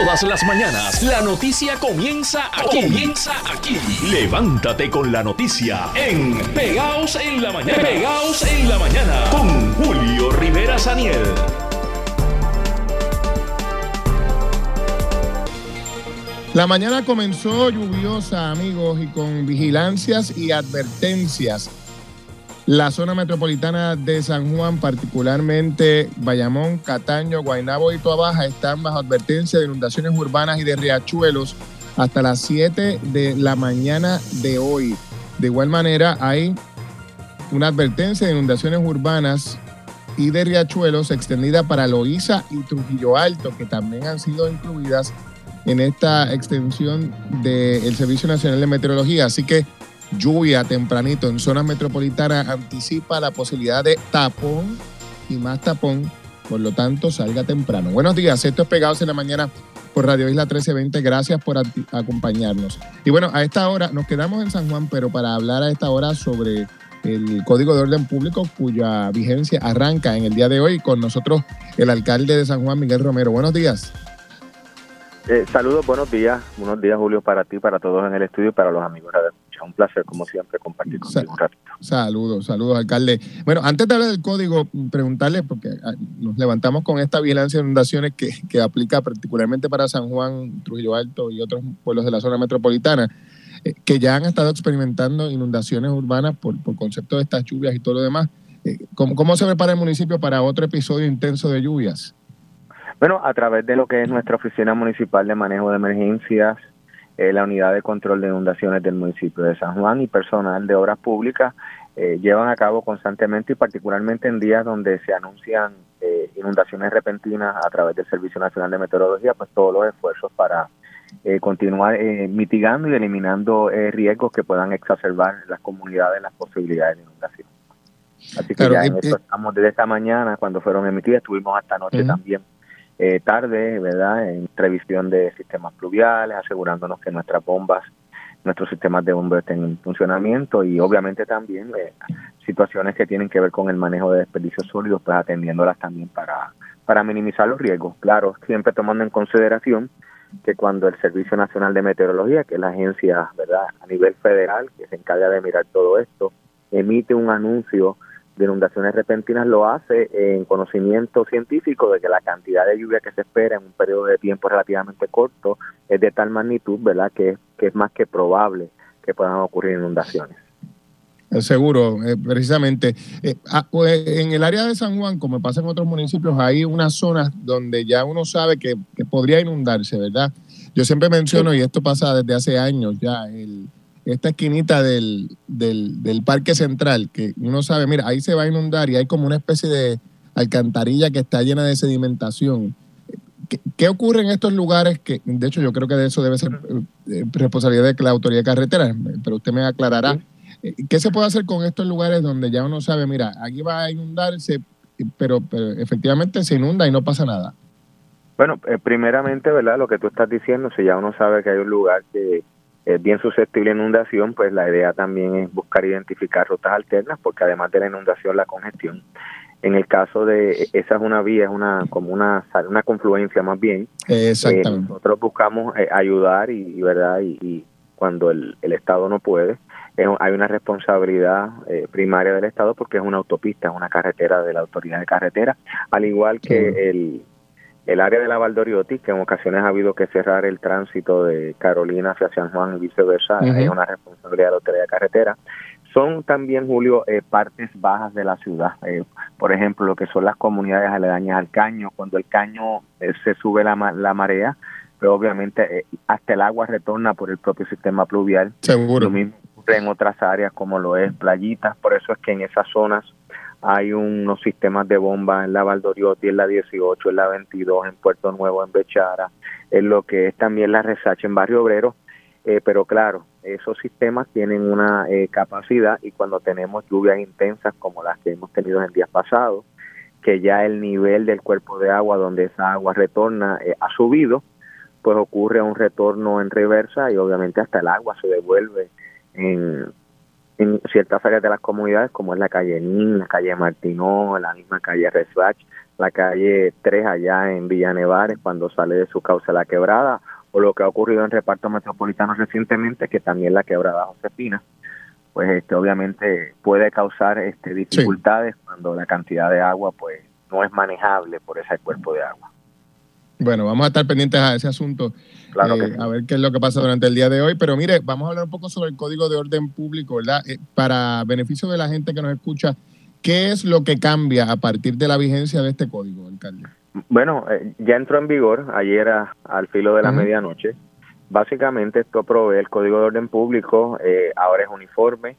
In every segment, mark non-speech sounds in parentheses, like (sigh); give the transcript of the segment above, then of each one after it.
Todas las mañanas la noticia comienza aquí. Comienza aquí. Levántate con la noticia en Pegaos en la mañana. Pegaos en la mañana con Julio Rivera Saniel. La mañana comenzó lluviosa, amigos, y con vigilancias y advertencias la zona metropolitana de San Juan, particularmente Bayamón, Cataño, Guaynabo y Tuabaja, están bajo advertencia de inundaciones urbanas y de riachuelos hasta las 7 de la mañana de hoy. De igual manera, hay una advertencia de inundaciones urbanas y de riachuelos extendida para Loíza y Trujillo Alto, que también han sido incluidas en esta extensión del Servicio Nacional de Meteorología. Así que lluvia tempranito en zonas metropolitanas anticipa la posibilidad de tapón y más tapón, por lo tanto salga temprano. Buenos días, esto es Pegados en la Mañana por Radio Isla 1320, gracias por acompañarnos. Y bueno, a esta hora nos quedamos en San Juan, pero para hablar a esta hora sobre el Código de Orden Público cuya vigencia arranca en el día de hoy con nosotros el alcalde de San Juan, Miguel Romero. Buenos días. Eh, saludos, buenos días. Buenos días, Julio, para ti, para todos en el estudio y para los amigos de un placer, como siempre, compartir contigo un ratito. Saludos, saludos, alcalde. Bueno, antes de hablar del código, preguntarle, porque ah, nos levantamos con esta vigilancia de inundaciones que, que aplica particularmente para San Juan, Trujillo Alto y otros pueblos de la zona metropolitana, eh, que ya han estado experimentando inundaciones urbanas por, por concepto de estas lluvias y todo lo demás. Eh, ¿cómo, ¿Cómo se prepara el municipio para otro episodio intenso de lluvias? Bueno, a través de lo que es nuestra Oficina Municipal de Manejo de Emergencias, eh, la unidad de control de inundaciones del municipio de San Juan y personal de obras públicas eh, llevan a cabo constantemente y particularmente en días donde se anuncian eh, inundaciones repentinas a través del Servicio Nacional de Meteorología, pues todos los esfuerzos para continuar mitigando y eliminando riesgos que puedan exacerbar en las comunidades las posibilidades de inundación. Así que ya en esto estamos desde esta mañana, cuando fueron emitidas, estuvimos hasta noche también eh, tarde, ¿verdad? En revisión de sistemas pluviales, asegurándonos que nuestras bombas, nuestros sistemas de bombas estén en funcionamiento y obviamente también eh, situaciones que tienen que ver con el manejo de desperdicios sólidos, pues atendiéndolas también para, para minimizar los riesgos. Claro, siempre tomando en consideración que cuando el Servicio Nacional de Meteorología, que es la agencia, ¿verdad?, a nivel federal que se encarga de mirar todo esto, emite un anuncio de inundaciones repentinas lo hace en conocimiento científico de que la cantidad de lluvia que se espera en un periodo de tiempo relativamente corto es de tal magnitud, ¿verdad?, que, que es más que probable que puedan ocurrir inundaciones. Eh, seguro, eh, precisamente. Eh, ah, pues, en el área de San Juan, como pasa en otros municipios, hay unas zonas donde ya uno sabe que, que podría inundarse, ¿verdad? Yo siempre menciono, y esto pasa desde hace años ya, el, esta esquinita del, del, Parque Central, que uno sabe, mira, ahí se va a inundar y hay como una especie de alcantarilla que está llena de sedimentación. ¿Qué, ocurre en estos lugares? que De hecho, yo creo que de eso debe ser eh, responsabilidad de la autoridad de carretera, pero usted me aclarará. Eh, ¿Qué se puede hacer con estos lugares donde ya uno sabe, mira, aquí va a inundarse, pero, pero efectivamente se inunda y no pasa nada? Bueno, eh, primeramente, ¿verdad? Lo que tú estás diciendo, si ya uno sabe que hay un lugar que es bien susceptible a inundación, pues la idea también es buscar identificar rutas alternas, porque además de la inundación, la congestión. En el caso de esa es una vía, es una como una una confluencia más bien. Exactamente. Eh, nosotros buscamos eh, ayudar y, verdad y, cuando el, el, Estado no puede, hay una responsabilidad eh, primaria del Estado porque es una autopista, es una carretera de la autoridad de carretera, al igual que el el área de la Valdoriotti, que en ocasiones ha habido que cerrar el tránsito de Carolina hacia San Juan y viceversa, es una responsabilidad de la autoridad de carretera. Son también, Julio, eh, partes bajas de la ciudad. Eh, por ejemplo, lo que son las comunidades aledañas al caño. Cuando el caño eh, se sube la, la marea, pero pues obviamente hasta el agua retorna por el propio sistema pluvial. Seguro. Lo mismo ocurre en otras áreas como lo es playitas. Por eso es que en esas zonas hay unos sistemas de bomba en la Valdoriotti, en la 18, en la 22, en Puerto Nuevo, en Bechara, en lo que es también la Resacha en Barrio Obrero, eh, pero claro, esos sistemas tienen una eh, capacidad y cuando tenemos lluvias intensas como las que hemos tenido en días pasados, que ya el nivel del cuerpo de agua donde esa agua retorna eh, ha subido, pues ocurre un retorno en reversa y obviamente hasta el agua se devuelve en, en ciertas áreas de las comunidades, como es la calle Nin, la calle Martinó, la misma calle Resbach, la calle 3 allá en Villa Nevares cuando sale de su causa la quebrada, o lo que ha ocurrido en reparto metropolitano recientemente, que también la quebrada Josefina, pues este obviamente puede causar este dificultades cuando la cantidad de agua pues no es manejable por ese cuerpo de agua. Bueno, vamos a estar pendientes a ese asunto, claro eh, a ver qué es lo que pasa durante el día de hoy. Pero mire, vamos a hablar un poco sobre el Código de Orden Público, ¿verdad? Eh, para beneficio de la gente que nos escucha, ¿qué es lo que cambia a partir de la vigencia de este código, alcalde? Bueno, eh, ya entró en vigor ayer al filo de la medianoche. Básicamente esto provee el Código de Orden Público, ahora es uniforme,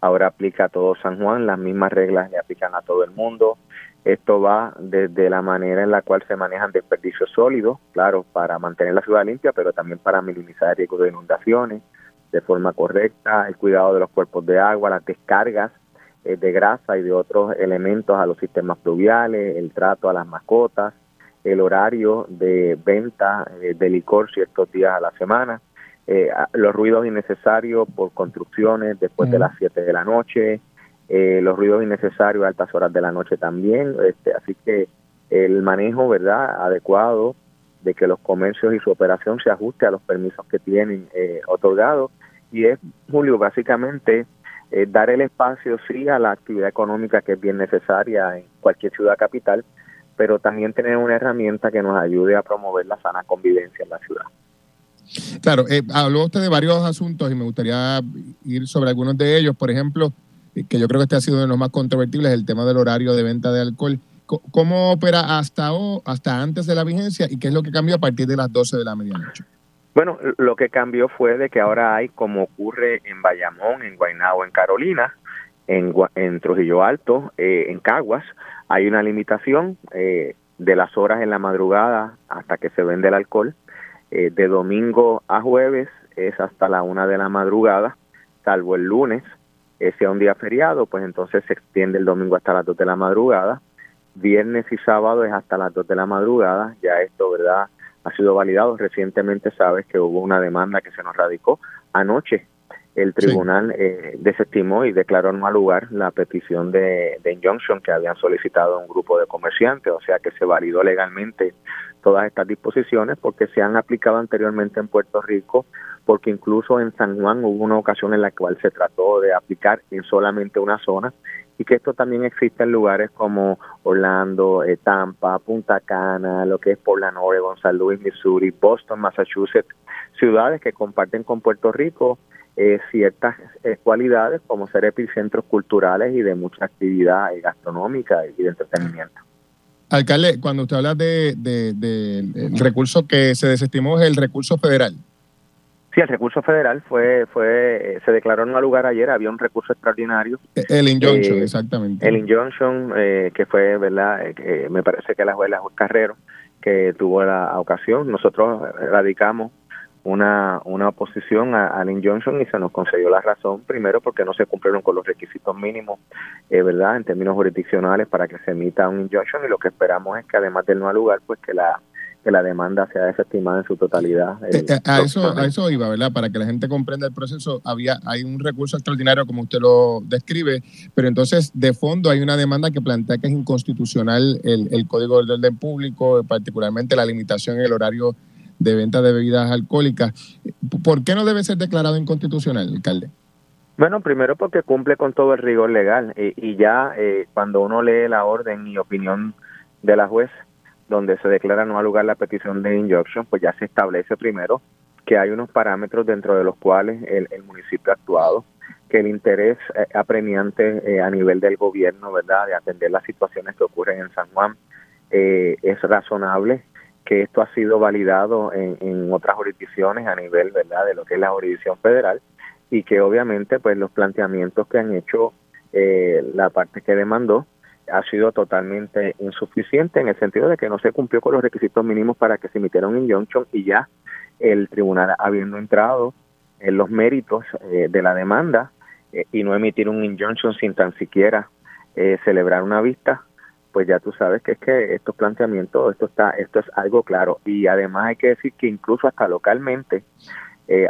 ahora aplica a todo San Juan, las mismas reglas le aplican a todo el mundo esto va desde la manera en la cual se manejan desperdicios sólidos, claro, para mantener la ciudad limpia, pero también para minimizar el riesgo de inundaciones de forma correcta, el cuidado de los cuerpos de agua, las descargas eh, de grasa y de otros elementos a los sistemas pluviales, el trato a las mascotas, el horario de venta eh, de licor ciertos días a la semana, eh, los ruidos innecesarios por construcciones después de las 7 de la noche, eh, los ruidos innecesarios a altas horas de la noche también, este, así que el manejo verdad adecuado de que los comercios y su operación se ajuste a los permisos que tienen eh, otorgados y es Julio básicamente eh, dar el espacio sí a la actividad económica que es bien necesaria en cualquier ciudad capital pero también tener una herramienta que nos ayude a promover la sana convivencia en la ciudad. Claro, habló usted de varios asuntos y me gustaría ir sobre algunos de ellos. Por ejemplo, que yo creo que este ha sido de los más controvertibles, el tema del horario de venta de alcohol. ¿Cómo opera hasta, hasta antes de la vigencia y qué es lo que cambió a partir de las 12 de la medianoche? Bueno, lo que cambió fue de que ahora hay, como ocurre en Bayamón, en Guaynabo, en Carolina, en, en Trujillo Alto, eh, en Caguas, hay una limitación eh, de las horas en la madrugada hasta que se vende el alcohol. Eh, de domingo a jueves es hasta la una de la madrugada, salvo el lunes, sea un día feriado, pues entonces se extiende el domingo hasta las 2 de la madrugada. Viernes y sábado es hasta las 2 de la madrugada. Ya esto, ¿verdad? Ha sido validado. Recientemente sabes que hubo una demanda que se nos radicó anoche. El tribunal eh, desestimó y declaró en mal lugar la petición de, de injunction que habían solicitado un grupo de comerciantes, o sea que se validó legalmente todas estas disposiciones porque se han aplicado anteriormente en Puerto Rico porque incluso en San Juan hubo una ocasión en la cual se trató de aplicar en solamente una zona y que esto también existe en lugares como Orlando, eh, Tampa, Punta Cana, lo que es Portland, Oregon, San Luis, Missouri, Boston, Massachusetts, ciudades que comparten con Puerto Rico eh, ciertas eh, cualidades como ser epicentros culturales y de mucha actividad gastronómica y de entretenimiento. Alcalde, cuando usted habla de, del recurso que se desestimó, es el recurso federal. Sí, el recurso federal fue, fue, eh, se declaró en un lugar ayer, había un recurso extraordinario. El injunction, eh, exactamente. El injunction, eh, que fue, ¿verdad? que me parece que la juez, la juez Carrero, que tuvo la ocasión. Nosotros radicamos una, una oposición al injunction y se nos concedió la razón, primero porque no se cumplieron con los requisitos mínimos, ¿verdad? En términos jurisdiccionales para que se emita un injunction y lo que esperamos es que además del no lugar, pues que la que la demanda sea desestimada en su totalidad. Eh, eh, a, eso, a eso iba, ¿verdad? Para que la gente comprenda el proceso, había hay un recurso extraordinario como usted lo describe, pero entonces de fondo hay una demanda que plantea que es inconstitucional el, el Código del Orden Público, particularmente la limitación en el horario de venta de bebidas alcohólicas. ¿Por qué no debe ser declarado inconstitucional, alcalde? Bueno, primero porque cumple con todo el rigor legal y, y ya eh, cuando uno lee la orden y opinión de la juez, donde se declara no al lugar la petición de injunction, pues ya se establece primero que hay unos parámetros dentro de los cuales el, municipio ha actuado, que el interés eh, apremiante eh, a nivel del gobierno, ¿verdad?, de atender las situaciones que ocurren en San Juan eh, es razonable, que esto ha sido validado en, en otras jurisdicciones a nivel, ¿verdad?, de lo que es la jurisdicción federal y que obviamente, pues los planteamientos que han hecho la parte que demandó, ha sido totalmente insuficiente en el sentido de que no se cumplió con los requisitos mínimos para que se emitiera un injunction y ya el tribunal habiendo entrado en los méritos eh, de la demanda eh, y no emitir un injunction sin tan siquiera eh, celebrar una vista, pues ya tú sabes que es que estos planteamientos, esto está, esto es algo claro y además hay que decir que incluso hasta localmente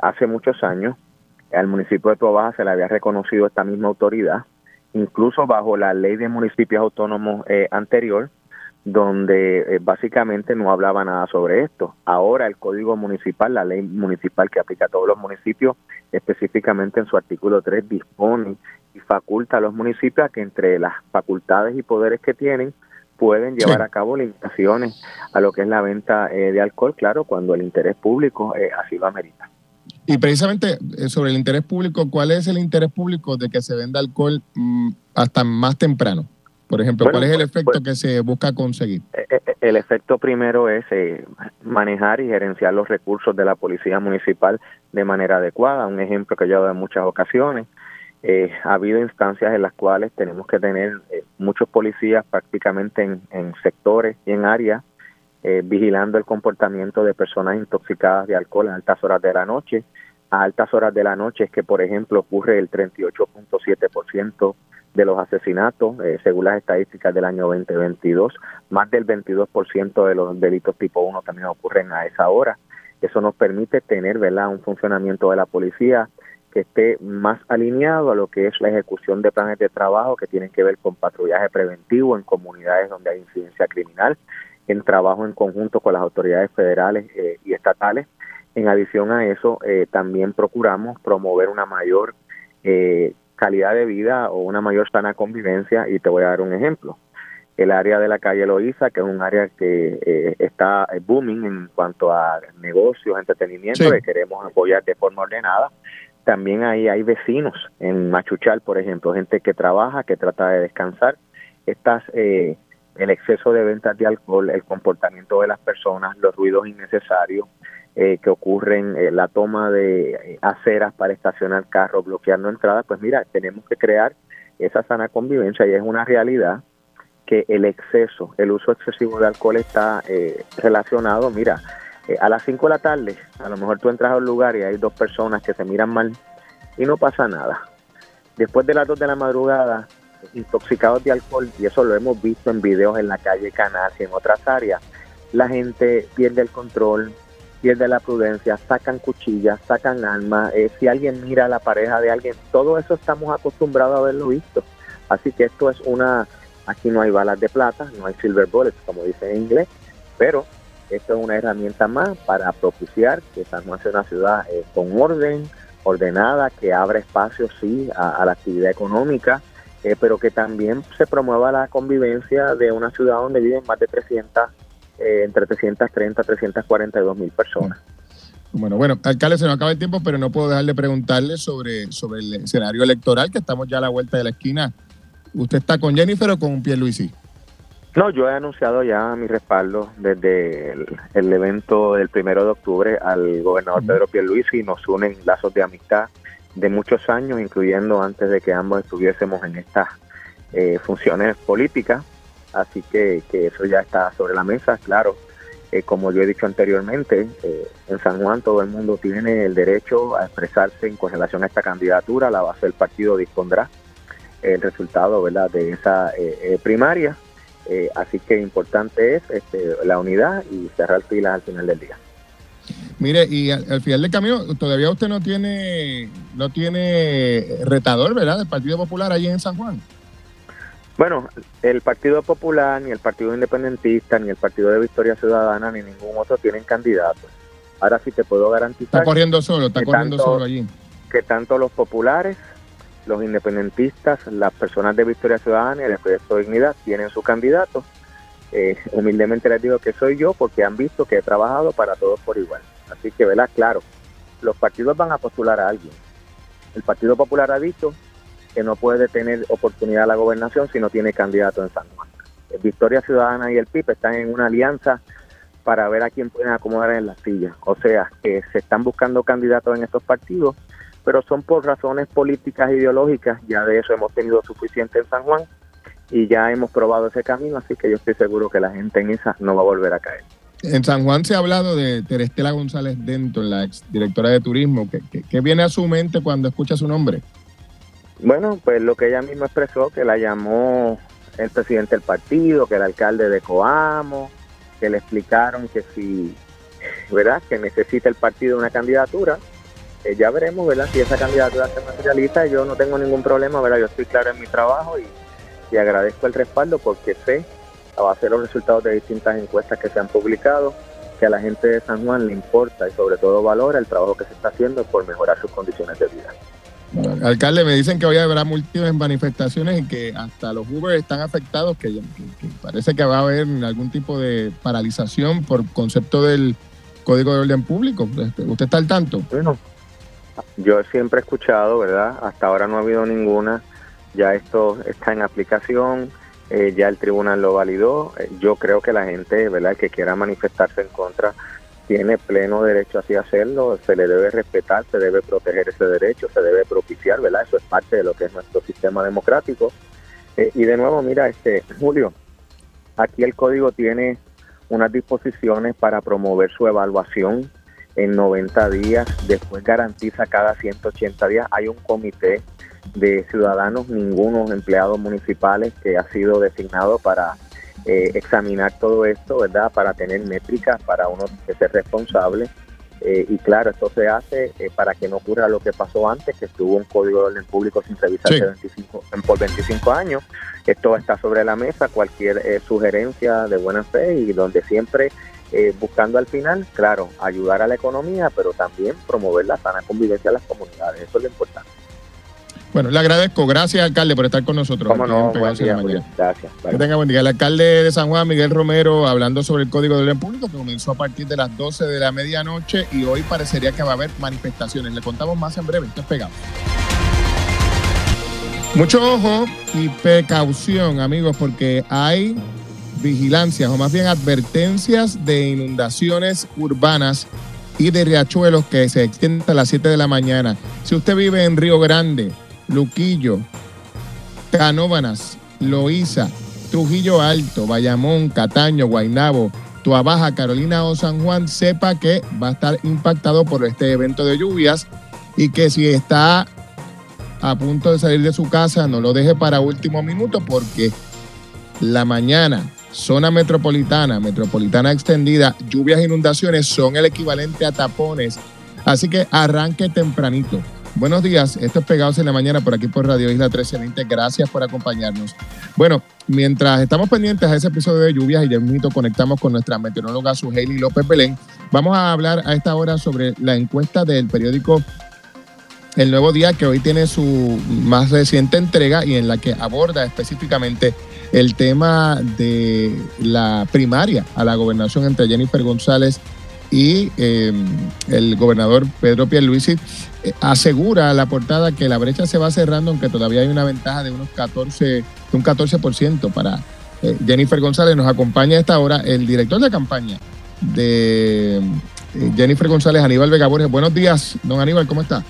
hace muchos años al municipio de Tobaja se le había reconocido esta misma autoridad incluso bajo la ley de municipios autónomos eh, anterior, donde eh, básicamente no hablaba nada sobre esto. Ahora el Código Municipal, la ley municipal que aplica a todos los municipios, específicamente en su artículo 3, dispone y faculta a los municipios a que entre las facultades y poderes que tienen pueden llevar a cabo limitaciones a lo que es la venta eh, de alcohol, claro, cuando el interés público eh, así lo amerita. Y precisamente sobre el interés público, ¿cuál es el interés público de que se venda alcohol mm, hasta más temprano? Por ejemplo, ¿cuál es el pues, efecto pues, que se busca conseguir? Eh, eh, el efecto primero es eh, manejar y gerenciar los recursos de la policía municipal de manera adecuada. Un ejemplo que yo he dado en muchas ocasiones. Ha habido instancias en las cuales tenemos que tener muchos policías prácticamente en, en sectores y en áreas vigilando el comportamiento de personas intoxicadas de alcohol a altas horas de la noche. A altas horas de la noche es que, por ejemplo, ocurre el 38.7% de los asesinatos, eh, según las estadísticas del año 2022. Más del 22% de los delitos tipo 1 también ocurren a esa hora. Eso nos permite tener ¿verdad? un funcionamiento de la policía que esté más alineado a lo que es la ejecución de planes de trabajo que tienen que ver con patrullaje preventivo en comunidades donde hay incidencia criminal, en trabajo en conjunto con las autoridades federales eh, y estatales. En adición a eso, eh, también procuramos promover una mayor eh, calidad de vida o una mayor sana convivencia y te voy a dar un ejemplo. El área de la calle Loíza, que es un área que eh, está booming en cuanto a negocios, entretenimiento, que queremos apoyar de forma ordenada. También ahí hay vecinos en Machuchal, por ejemplo, gente que trabaja, que trata de descansar. Estas, eh, el exceso de ventas de alcohol, el comportamiento de las personas, los ruidos innecesarios, eh, que ocurren, eh, la toma de eh, aceras para estacionar carros, bloqueando entradas, pues mira, tenemos que crear esa sana convivencia y es una realidad que el exceso, el uso excesivo de alcohol está relacionado, mira, a las 5 de la tarde, a lo mejor tú entras a un lugar y hay dos personas que se miran mal y no pasa nada. Después de las 2 de la madrugada, intoxicados de alcohol, y eso lo hemos visto en videos en la calle Canal y en otras áreas, la gente pierde el control, pierde la prudencia, sacan cuchillas, sacan armas, eh, si alguien mira a la pareja de alguien, todo eso estamos acostumbrados a haberlo visto. Así que esto es una, aquí no hay balas de plata, no hay silver bullets, como dice en inglés, pero esto es una herramienta más para propiciar que San Juan sea una ciudad eh, con orden, ordenada, que abra espacio, sí, a, la actividad económica, eh, pero que también se promueva la convivencia de una ciudad donde viven más de 300 eh, entre 330 y 342 mil personas. Bueno, bueno, alcalde, se nos acaba el tiempo, pero no puedo dejar de preguntarle sobre, sobre el escenario electoral, que estamos ya a la vuelta de la esquina. ¿Usted está con Jennifer o con Pierluisi? No, yo he anunciado ya mi respaldo desde el, evento del primero de octubre al gobernador Pedro Pierluisi. Y nos unen lazos de amistad de muchos años, incluyendo antes de que ambos estuviésemos en estas eh, funciones políticas. Así que, que eso ya está sobre la mesa, claro. Eh, como yo he dicho anteriormente, eh, en San Juan todo el mundo tiene el derecho a expresarse en relación a esta candidatura, la base del partido dispondrá el resultado ¿verdad? de esa eh, así que importante es este, la unidad y cerrar filas al final del día. Mire, y al, final del camino, todavía usted no tiene, no tiene retador, ¿verdad?, del Partido Popular allí en San Juan. Bueno, el Partido Popular, ni el Partido Independentista, ni el Partido de Victoria Ciudadana, ni ningún otro tienen candidatos. Ahora sí te puedo garantizar. Está corriendo solo, está corriendo solo allí. Que tanto los populares, los independentistas, las personas de Victoria Ciudadana y el Proyecto Dignidad tienen su candidato. Eh, humildemente les digo que soy yo porque han visto que he trabajado para todos por igual. Así que, ¿verdad? Claro, los partidos van a postular a alguien. El Partido Popular ha dicho que no puede tener oportunidad a la gobernación si no tiene candidato en San Juan. Eh, Victoria Ciudadana y el PIB están en una alianza para ver a quién pueden acomodar en las sillas. O sea, que se están buscando candidatos en estos partidos, pero son por razones políticas e ideológicas. Ya de eso hemos tenido suficiente en San Juan y ya hemos probado ese camino, así que yo estoy seguro que la gente en esa no va a volver a caer. En San Juan se ha hablado de Terestela González Dento, la ex directora de turismo. qué viene a su mente cuando escucha su nombre? Bueno, pues lo que ella misma expresó, que la llamó el presidente del partido, que el alcalde de Coamo, que le explicaron que si, ¿verdad?, que necesita el partido una candidatura. Eh, ya veremos, ¿verdad?, si esa candidatura se materializa. Yo no tengo ningún problema, ¿verdad? Yo estoy claro en mi trabajo y, y agradezco el respaldo porque sé a base de los resultados de distintas encuestas que se han publicado, que a la gente de San Juan le importa y sobre todo valora el trabajo que se está haciendo por mejorar sus condiciones de vida. alcalde, me dicen que hoy habrá múltiples manifestaciones y que hasta los Uber están afectados, que, parece que va a haber algún tipo de paralización por concepto del Código de Orden Público. Este, ¿Usted está al tanto? Bueno, yo siempre he escuchado, ¿verdad? Hasta ahora no ha habido ninguna. Ya esto está en aplicación eh, ya el tribunal lo validó. Eh, yo creo que la gente, ¿verdad?, que quiera manifestarse en contra tiene pleno derecho así hacerlo, se le debe respetar, se debe proteger ese derecho, se debe propiciar, ¿verdad? Eso es parte de lo que es nuestro sistema democrático. Eh, y de nuevo, mira, este Julio, aquí el código tiene unas disposiciones para promover su evaluación en 90 días, después garantiza cada 180 días, hay un comité de ciudadanos, ningunos empleados municipales que ha sido designado para eh, examinar todo esto, ¿verdad? Para tener métricas, para uno ser responsable. Eh, y claro, esto se hace eh, para que no ocurra lo que pasó antes, que estuvo un código de orden público sin revisarse 25, por 25 años. Esto está sobre la mesa, cualquier sugerencia de buena fe y donde siempre buscando al final, claro, ayudar a la economía, pero también promover la sana convivencia de las comunidades. Eso es lo importante. Bueno, le agradezco. Gracias, alcalde, por estar con nosotros. ¿Cómo no? Gracias. Que tenga buen día. El alcalde de San Juan, Miguel Romero, hablando sobre el Código de Orden Público, que comenzó a partir de las 12 de la medianoche y hoy parecería que va a haber manifestaciones. Le contamos más en breve. Esto es pegado. Mucho ojo y precaución, amigos, porque hay vigilancias o más bien advertencias de inundaciones urbanas y de riachuelos que se extienden a las 7 de la mañana. Si usted vive en Río Grande, Luquillo, Canóbanas, Loíza, Trujillo Alto, Bayamón, Cataño, Guaynabo, Tuabaja, Carolina o San Juan, sepa que va a estar impactado por este evento de lluvias y que si está a punto de salir de su casa, no lo deje para último minuto porque la mañana, zona metropolitana, metropolitana extendida, lluvias e inundaciones son el equivalente a tapones. Así que arranque tempranito. Buenos días, esto es Pegados en la Mañana por aquí por Radio Isla 1320. Gracias por acompañarnos. Bueno, mientras estamos pendientes a ese episodio de lluvias y de mito conectamos con nuestra meteoróloga Suheili López Belén, vamos a hablar a esta hora sobre la encuesta del periódico El Nuevo Día, que hoy tiene su más reciente entrega y en la que aborda específicamente el tema de la primaria a la gobernación entre Jennifer González y eh, el gobernador Pedro Pierluisi asegura la portada que la brecha se va cerrando, aunque todavía hay una ventaja de unos 14, de un 14% para eh, Jennifer González. Nos acompaña a esta hora el director de campaña de Jennifer González, Aníbal Vega Borges. Buenos días, don Aníbal, ¿cómo está?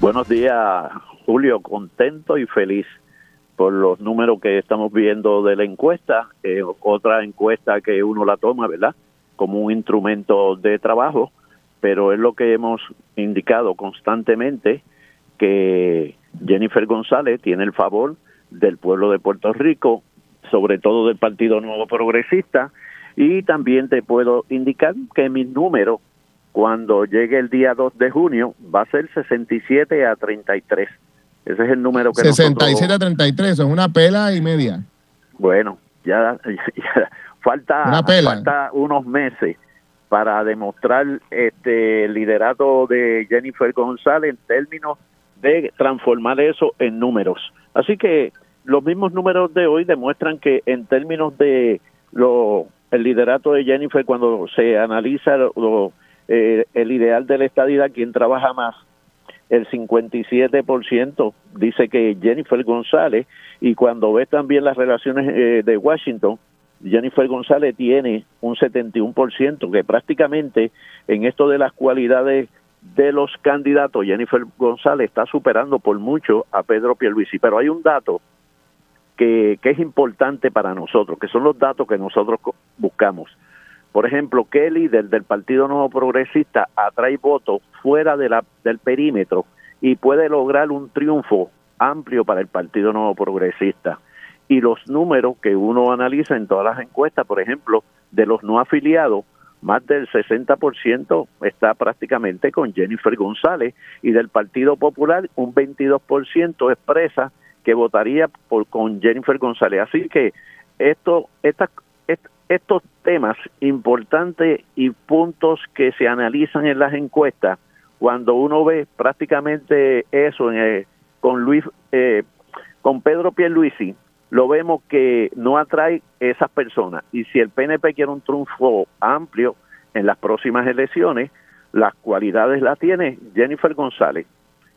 Buenos días, Julio, contento y feliz por los números que estamos viendo de la encuesta, otra encuesta que uno la toma, ¿verdad? como un instrumento de trabajo, pero es lo que hemos indicado constantemente que Jennifer González tiene el favor del pueblo de Puerto Rico, sobre todo del Partido Nuevo Progresista, y también te puedo indicar que mi número cuando llegue el día 2 de junio va a ser 67 a 33. Ese es el número que 67 a 33, es una pela y media. Bueno, ya, (laughs) ya Falta, falta unos meses para demostrar este liderato de Jennifer González en términos de transformar eso en números. Así que los mismos números de hoy demuestran que en términos de lo, el liderato de Jennifer, cuando se analiza lo, eh, el ideal de la estadidad, quien trabaja más, el 57% dice que Jennifer González, y cuando ves también las relaciones eh, de Washington, Jennifer González tiene un 71%, que prácticamente en esto de las cualidades de los candidatos, Jennifer González está superando por mucho a Pedro Pierluisi. Pero hay un dato que, que es importante para nosotros, que son los datos que nosotros buscamos. Por ejemplo, ¿qué líder del Partido Nuevo Progresista atrae votos fuera de la, del perímetro y puede lograr un triunfo amplio para el Partido Nuevo Progresista? Y los números que uno analiza en todas las encuestas, por ejemplo, de los no afiliados, más del 60% está prácticamente con Jennifer González y del Partido Popular un 22% expresa que votaría por con Jennifer González. Así que esto, estos temas importantes y puntos que se analizan en las encuestas, cuando uno ve prácticamente eso en con Luis, eh, con Pedro Pierluisi, lo vemos que no atrae esas personas. Y si el PNP quiere un triunfo amplio en las próximas elecciones, las cualidades las tiene Jennifer González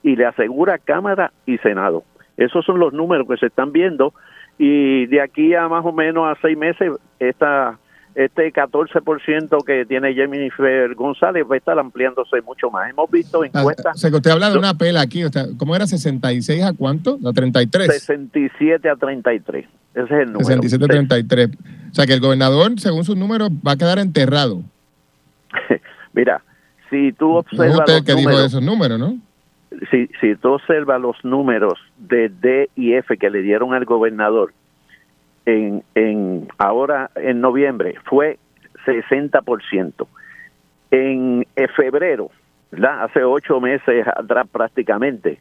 y le asegura Cámara y Senado. Esos son los números que se están viendo y de aquí a más o menos a seis meses esta este 14% que tiene Jennifer González va a estar ampliándose mucho más. Hemos visto ah, encuestas. O sea, que usted habla de una pela aquí. ¿Cómo era? ¿66 a cuánto? ¿A 33? 67 a 33. Ese es el número. 67 a 33. O sea, que el gobernador, según sus números, va a quedar enterrado. (laughs) Mira, si tú observas. usted que dijo esos números, ¿no? Si, si tú observas los números de D y F que le dieron al gobernador, en, en ahora en noviembre fue 60%. En, en febrero, hace ocho meses atrás prácticamente,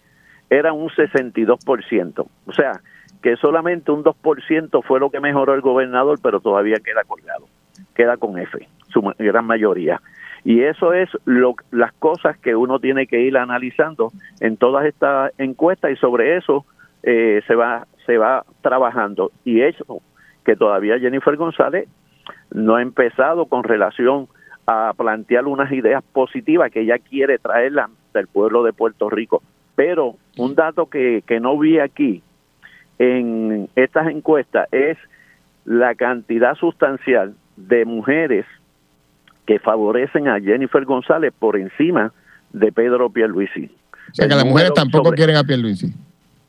era un 62%. O sea, que solamente un 2% fue lo que mejoró el gobernador, pero todavía queda colgado, queda con F, su gran mayoría. Y eso es lo, las cosas que uno tiene que ir analizando en todas estas encuestas y sobre eso eh, se va se va trabajando y eso que todavía Jennifer González no ha empezado con relación a plantear unas ideas positivas que ella quiere traerla del pueblo de Puerto Rico. Pero un dato que, que no vi aquí en estas encuestas es la cantidad sustancial de mujeres que favorecen a Jennifer González por encima de Pedro Pierluisi. O sea, que las mujeres tampoco quieren a Pierluisi.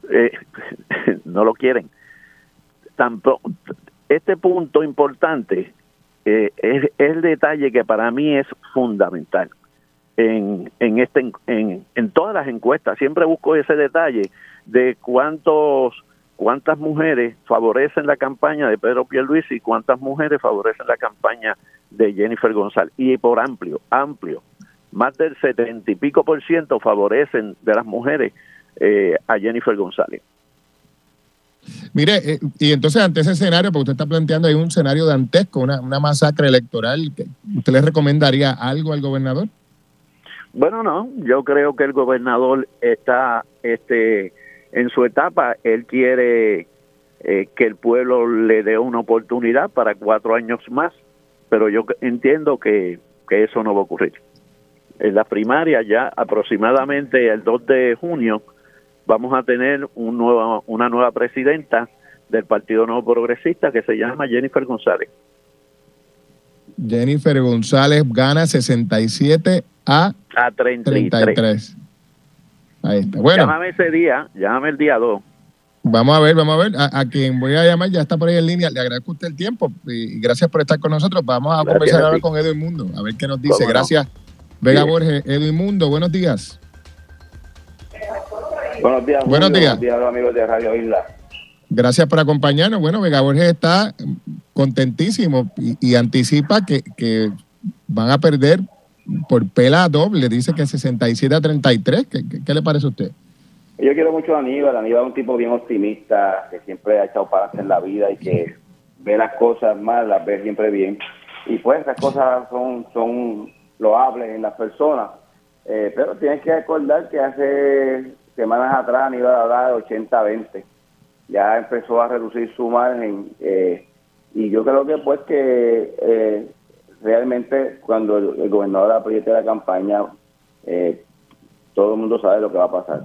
Eh, (laughs) no lo quieren. Este punto importante eh, es, el detalle que para mí es fundamental en, en, este, en, en todas las encuestas. Siempre busco ese detalle de cuántos cuántas mujeres favorecen la campaña de Pedro Pierluisi y cuántas mujeres favorecen la campaña de Jennifer González. Y por amplio, amplio, más del setenta y pico por ciento favorecen de las mujeres eh, a Jennifer González. Mire, eh, y entonces ante ese escenario, porque usted está planteando ahí un escenario dantesco, una, una masacre electoral, ¿usted le recomendaría algo al gobernador? Bueno, no, yo creo que el gobernador está este en su etapa, él quiere eh, que el pueblo le dé una oportunidad para cuatro años más, pero yo entiendo que, que eso no va a ocurrir. En la primaria ya aproximadamente el 2 de junio vamos a tener un nuevo, una nueva presidenta del Partido Nuevo Progresista que se llama Jennifer González. Jennifer González gana 67 a, a 33. Ahí está. Bueno, llámame ese día, llámame el día 2. Vamos a ver, vamos a ver. A, quien voy a llamar ya está por ahí en línea. Le agradezco usted el tiempo y, gracias por estar con nosotros. Vamos a conversar ahora con Edwin Mundo, a ver qué nos dice. Gracias, Vega Borges. Edwin Mundo, buenos días. Buenos días. Buenos días. amigos de Radio Isla. Gracias por acompañarnos. Bueno, Vega Borges está contentísimo y, anticipa que, van a perder por pela doble. Dice que 67 a 33. ¿Qué, qué, le parece a usted? Yo quiero mucho a Aníbal. Aníbal es un tipo bien optimista, que siempre ha echado para en la vida y que ve las cosas mal, las ve siempre bien. Y pues esas cosas son, son loables en las personas. Eh, pero tienes que recordar que hace semanas atrás iba a hablar de 80-20. Ya empezó a reducir su margen eh, y yo creo que pues que eh, realmente cuando el, gobernador apriete la campaña, eh, todo el mundo sabe lo que va a pasar.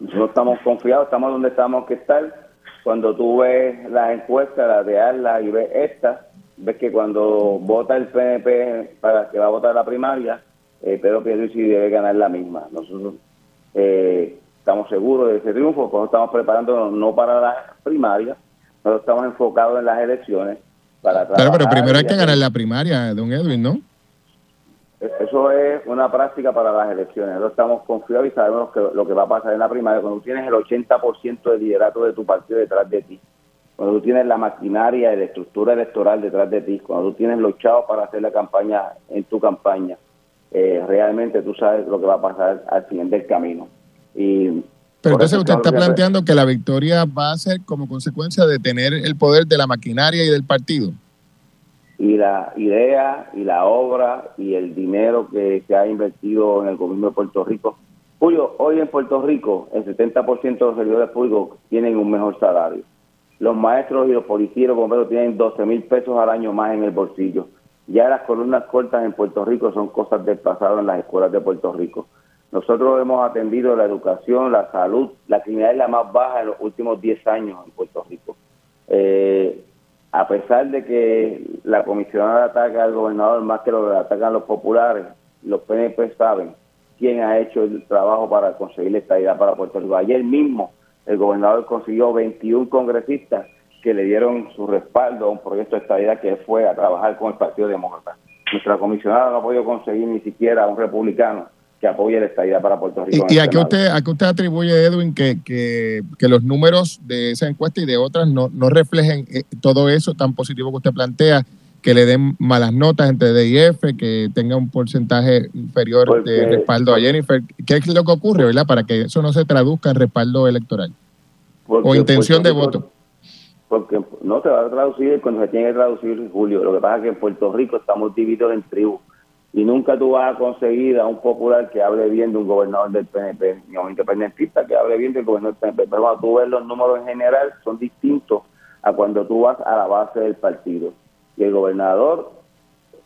Nosotros estamos confiados, estamos donde estamos que estar. Cuando tú ves las encuestas, las de ALA y ves estas, ves que cuando vota el PNP para que va a votar la primaria, eh, Pedro Pierluisi debe ganar la misma. Nosotros eh, estamos seguros de ese triunfo, porque estamos preparándonos no para las primarias, pero estamos enfocados en las elecciones. Para pero primero hay que ganar la primaria, don Edwin, ¿no? Eso es una práctica para las elecciones. Nosotros estamos confiados y sabemos que lo que va a pasar en la primaria, cuando tú tienes el 80% del liderato de tu partido detrás de ti, cuando tú tienes la maquinaria y la estructura electoral detrás de ti, cuando tú tienes los chavos para hacer la campaña en tu campaña, eh, realmente tú sabes lo que va a pasar al final del camino. Y Pero entonces usted está planteando que la victoria va a ser como consecuencia de tener el poder de la maquinaria y del partido. Y la idea y la obra y el dinero que se ha invertido en el gobierno de Puerto Rico. Julio, hoy en Puerto Rico el 70% de los servidores públicos tienen un mejor salario. Los maestros y los policías y los bomberos tienen 12 mil pesos al año más en el bolsillo. Ya las columnas cortas en Puerto Rico son cosas del pasado en las escuelas de Puerto Rico. Nosotros hemos atendido la educación, la salud, la criminalidad es la más baja en los últimos 10 años en Puerto Rico. Eh, a pesar de que la comisionada ataca al gobernador más que lo que atacan los populares, los PNP saben quién ha hecho el trabajo para conseguir esta idea para Puerto Rico. Ayer mismo el gobernador consiguió 21 congresistas que le dieron su respaldo a un proyecto de estabilidad que fue a trabajar con el Partido Demócrata. Nuestra comisionada no ha podido conseguir ni siquiera a un republicano que apoye la estadía para Puerto Rico. ¿Y, a, qué usted, a usted atribuye, Edwin, que, que, los números de esa encuesta y de otras no, no reflejen eh, todo eso tan positivo que usted plantea? que le den malas notas entre D y F, que tenga un porcentaje inferior de respaldo a Jennifer. ¿Qué es lo que ocurre, verdad? Para que eso no se traduzca en respaldo electoral o intención de voto. Porque no se va a traducir cuando se tiene que traducir, Julio. Lo que pasa es que en Puerto Rico estamos divididos en tribus y nunca tú vas a conseguir a un popular que hable bien de un gobernador del PNP, ni a un independentista que hable bien del gobernador del PNP. Pero cuando tú ves los números en general, son distintos a cuando tú vas a la base del partido. Y el gobernador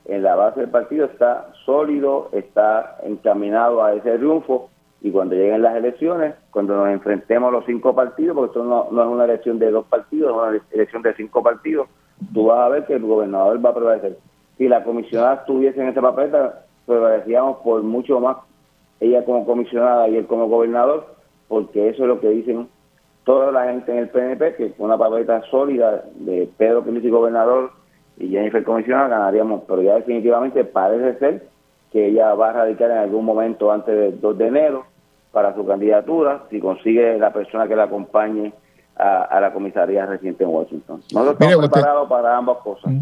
en la base del partido está sólido, está encaminado a ese triunfo. Y cuando lleguen las elecciones, cuando nos enfrentemos a los cinco partidos, porque esto no, no es una elección de dos partidos, es una elección de cinco partidos, tú vas a ver que el gobernador va a prevalecer. Si la comisionada estuviese en esa papeleta, decíamos por mucho más ella como comisionada y él como gobernador, porque eso es lo que dicen toda la gente en el PNP, que con una papeleta sólida de Pedro y gobernador y Jennifer comisionada ganaríamos, pero ya definitivamente parece ser que ella va a radicar en algún momento antes del 2 de enero para su candidatura, si consigue la persona que la acompañe a, la comisaría reciente en Washington. Nosotros estamos preparados para ambas cosas. Mm.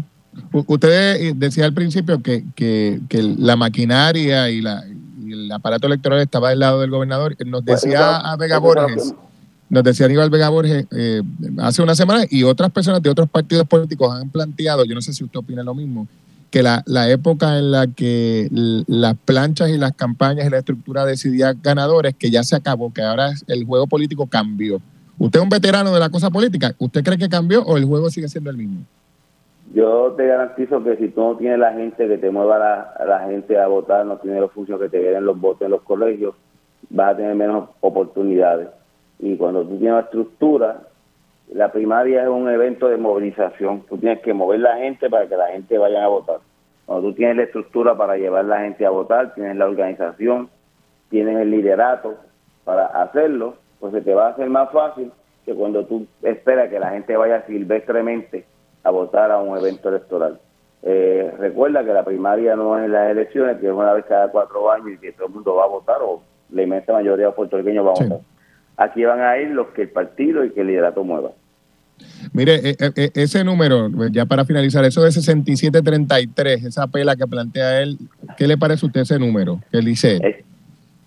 Usted eh, decía al principio que, que, la maquinaria y, la, el aparato electoral estaba del lado del gobernador. Nos pues, decía a Vega Borges, nos decía Aníbal Vega Borges eh, hace una semana y otras personas de otros partidos políticos han planteado, yo no sé si usted opina lo mismo, que la, la época en la que las planchas y las campañas y la estructura decidían ganadores, que ya se acabó, que ahora el juego político cambió. ¿Usted es un veterano de la cosa política? ¿Usted cree que cambió o el juego sigue siendo el mismo? Yo te garantizo que si tú no tienes la gente que te mueva la, la gente a votar, no tienes los funcionarios que te den los votos en los colegios, vas a tener menos oportunidades. Y cuando tú tienes la estructura, la primaria es un evento de movilización. Tú tienes que mover la gente para que la gente vaya a votar. Cuando tú tienes la estructura para llevar la gente a votar, tienes la organización, tienes el liderato para hacerlo, pues se te va a hacer más fácil que cuando tú esperas que la gente vaya silvestremente a votar a un evento electoral. Eh, recuerda que la primaria no es en las elecciones, que es una vez cada cuatro años y que todo el mundo va a votar o la inmensa mayoría de puertorriqueños va a votar. Aquí van a ir los que el partido y que el liderato mueva. Mire, eh, eh, ese número, ya para finalizar, eso de 6733, esa pela que plantea él, ¿qué le parece a usted ese número que él dice? ese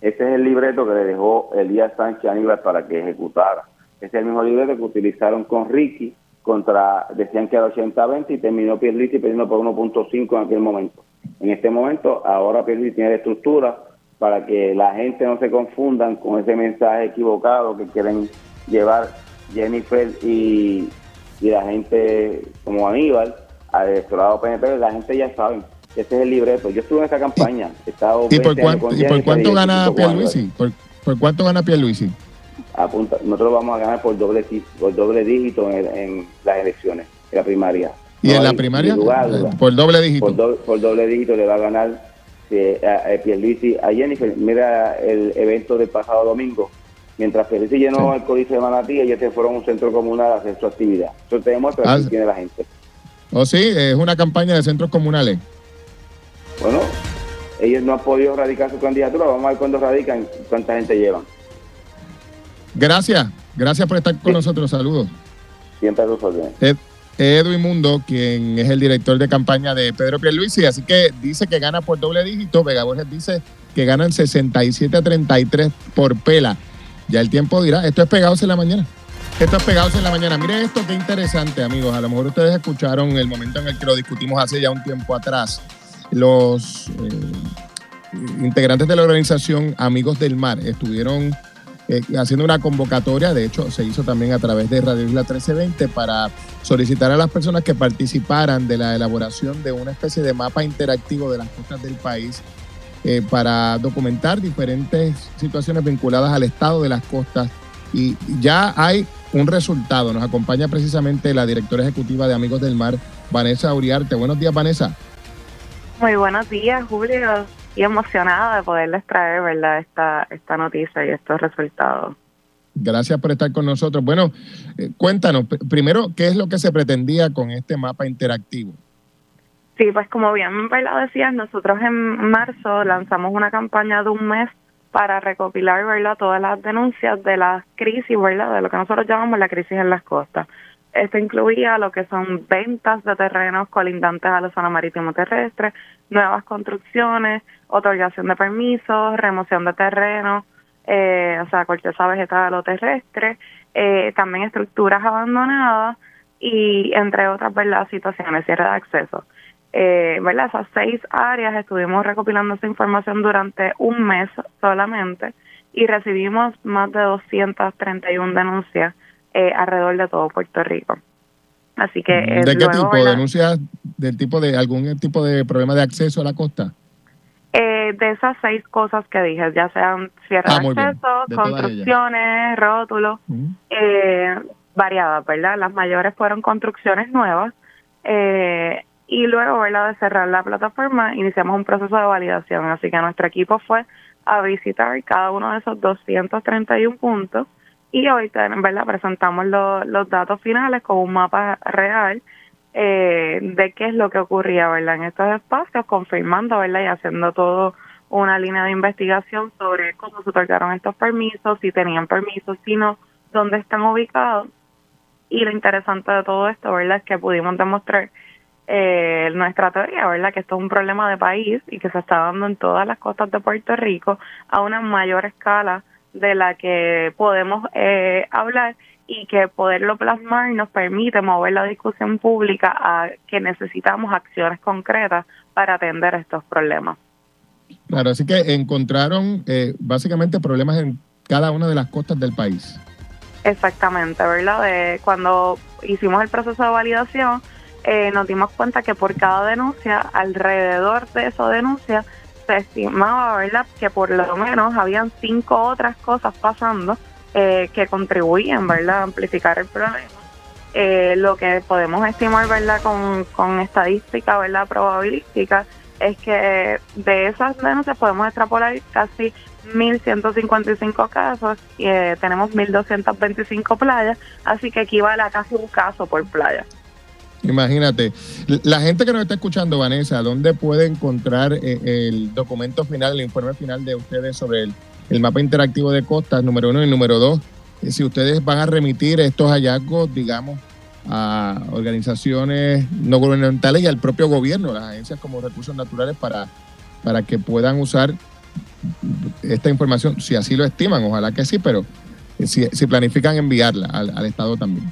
es el libreto que le dejó Elías Sánchez Aníbal para que ejecutara. Ese es el mismo libreto que utilizaron con Ricky contra, decían que era 80-20 y terminó Pierluisi perdiendo por 1.5 en aquel momento. En este momento, ahora Pierluisi tiene la estructura para que la gente no se confundan con ese mensaje equivocado que quieren llevar Jennifer y, la gente como Aníbal al electorado PNP, la gente ya sabe que ese es el libreto. Yo estuve en esa campaña. ¿Y, por, cuánto, ¿y por cuánto gana Pierluisi? ¿Por, ¿Por cuánto gana Pierluisi? apunta, nosotros vamos a ganar por doble, por doble dígito en, las elecciones, en la primaria. ¿Y en la primaria? por doble dígito. Por, doble dígito le va a ganar eh, a, a Pierluisi, a Jennifer. Mira el evento del pasado domingo. Mientras Pierluisi llenó el Coliseo de Manatí, ellos se fueron a un centro comunal a hacer su actividad. Eso te demuestra ah, que tiene la gente. ¿Oh sí? ¿Es una campaña de centros comunales? Bueno, ellos no han podido radicar su candidatura. Vamos a ver cuándo radican, cuánta gente llevan. Gracias, gracias por estar con nosotros. Saludos. Siempre los Ed, Edwin Mundo, quien es el director de campaña de Pedro Pierluisi, así que dice que gana por doble dígito. Vega Borges dice que ganan 67 a 33 por pela. ya el tiempo dirá. Esto es Pegados en la Mañana. Esto es Pegados en la Mañana. Mire esto, qué interesante, amigos. A lo mejor ustedes escucharon el momento en el que lo discutimos hace ya un tiempo atrás. Los eh, integrantes de la organización Amigos del Mar estuvieron eh, haciendo una convocatoria, de hecho se hizo también a través de Radio Isla 1320 para solicitar a las personas que participaran de la elaboración de una especie de mapa interactivo de las costas del país eh, para documentar diferentes situaciones vinculadas al estado de las costas y ya hay un resultado. Nos acompaña precisamente la directora ejecutiva de Amigos del Mar, Vanessa Uriarte. Buenos días, Vanessa. Muy buenos días, Julio. Y emocionada de poderles traer ¿verdad? Esta, esta noticia y estos resultados. Gracias por estar con nosotros. Bueno, eh, cuéntanos, primero, ¿qué es lo que se pretendía con este mapa interactivo? Sí, pues como bien ¿verdad? decías, nosotros en marzo lanzamos una campaña de un mes para recopilar ¿verdad? todas las denuncias de las crisis, ¿verdad? de lo que nosotros llamamos la crisis en las costas. Esto incluía lo que son ventas de terrenos colindantes a la zona marítimo terrestre, nuevas construcciones, otorgación de permisos, remoción de terrenos, eh, o sea, corteza vegetal o terrestre, eh, también estructuras abandonadas y entre otras ¿verdad? situaciones, cierre de acceso eh, ¿verdad? Esas seis áreas estuvimos recopilando esa información durante un mes solamente y recibimos más de 231 denuncias eh, alrededor de todo Puerto Rico. Así que ¿De qué tipo? ¿Denuncias del tipo de algún tipo de problema de acceso a la costa? Eh, de esas seis cosas que dije, ya sean cierre ah, de acceso, construcciones, rótulos, eh, variadas, ¿verdad? Las mayores fueron construcciones nuevas. Eh, y luego, ¿verdad? De cerrar la plataforma, iniciamos un proceso de validación. Así que nuestro equipo fue a visitar cada uno de esos 231 puntos y hoy, ¿verdad? Presentamos los datos finales con un mapa real eh, de qué es lo que ocurría, ¿verdad? En estos espacios, confirmando, ¿verdad? Y haciendo todo una línea de investigación sobre cómo se otorgaron estos permisos, si tenían permisos, si no, dónde están ubicados. Y lo interesante de todo esto, ¿verdad? Es que pudimos demostrar eh, nuestra teoría, ¿verdad? Que esto es un problema de país y que se está dando en todas las costas de Puerto Rico a una mayor escala de la que podemos eh, hablar y que poderlo plasmar nos permite mover la discusión pública a que necesitamos acciones concretas para atender estos problemas. Claro, así que encontraron eh, básicamente problemas en cada una de las costas del país. Exactamente, ¿verdad? De cuando hicimos el proceso de validación, eh, nos dimos cuenta que por cada denuncia, alrededor de esa denuncia, se estimaba, ¿verdad?, que por lo menos habían cinco otras cosas pasando eh, que contribuían, ¿verdad?, a amplificar el problema. Eh, lo que podemos estimar, ¿verdad?, con, con estadística, ¿verdad?, probabilística, es que de esas denuncias podemos extrapolar casi 1.155 casos y tenemos 1.225 playas, así que equivale a casi un caso por playa. Imagínate, la gente que nos está escuchando, Vanessa, ¿dónde puede encontrar eh, el documento final, el informe final de ustedes sobre el, mapa interactivo de costas, número uno y número dos? Si ustedes van a remitir estos hallazgos, digamos, a organizaciones no gubernamentales y al propio gobierno, las agencias como recursos naturales, para, para que puedan usar esta información, si así lo estiman, ojalá que sí, pero si, si planifican enviarla al Estado también.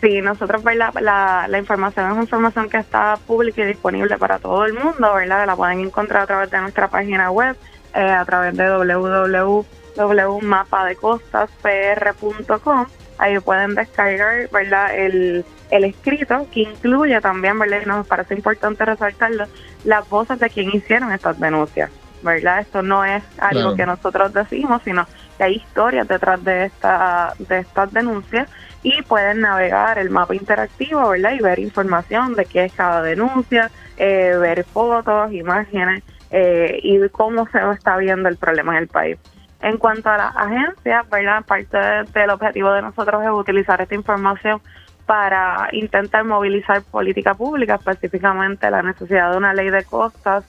Sí, nosotros, ¿verdad? La, la información es información que está pública y disponible para todo el mundo, ¿verdad? La pueden encontrar a través de nuestra página web, eh, a través de www.mapadecostas.pr.com. Ahí pueden descargar, ¿verdad? El, el escrito que incluye también, ¿verdad? Nos parece importante resaltarlo, las voces de quien hicieron estas denuncias, ¿verdad? Esto no es algo que nosotros decimos, sino que hay historias detrás de, esta, de estas denuncias y pueden navegar el mapa interactivo, ¿verdad? Y ver información de qué es cada denuncia, eh, ver fotos, imágenes eh, y cómo se está viendo el problema en el país. En cuanto a las agencias, ¿verdad? Parte del objetivo de nosotros es utilizar esta información para intentar movilizar política pública, específicamente la necesidad de una ley de costas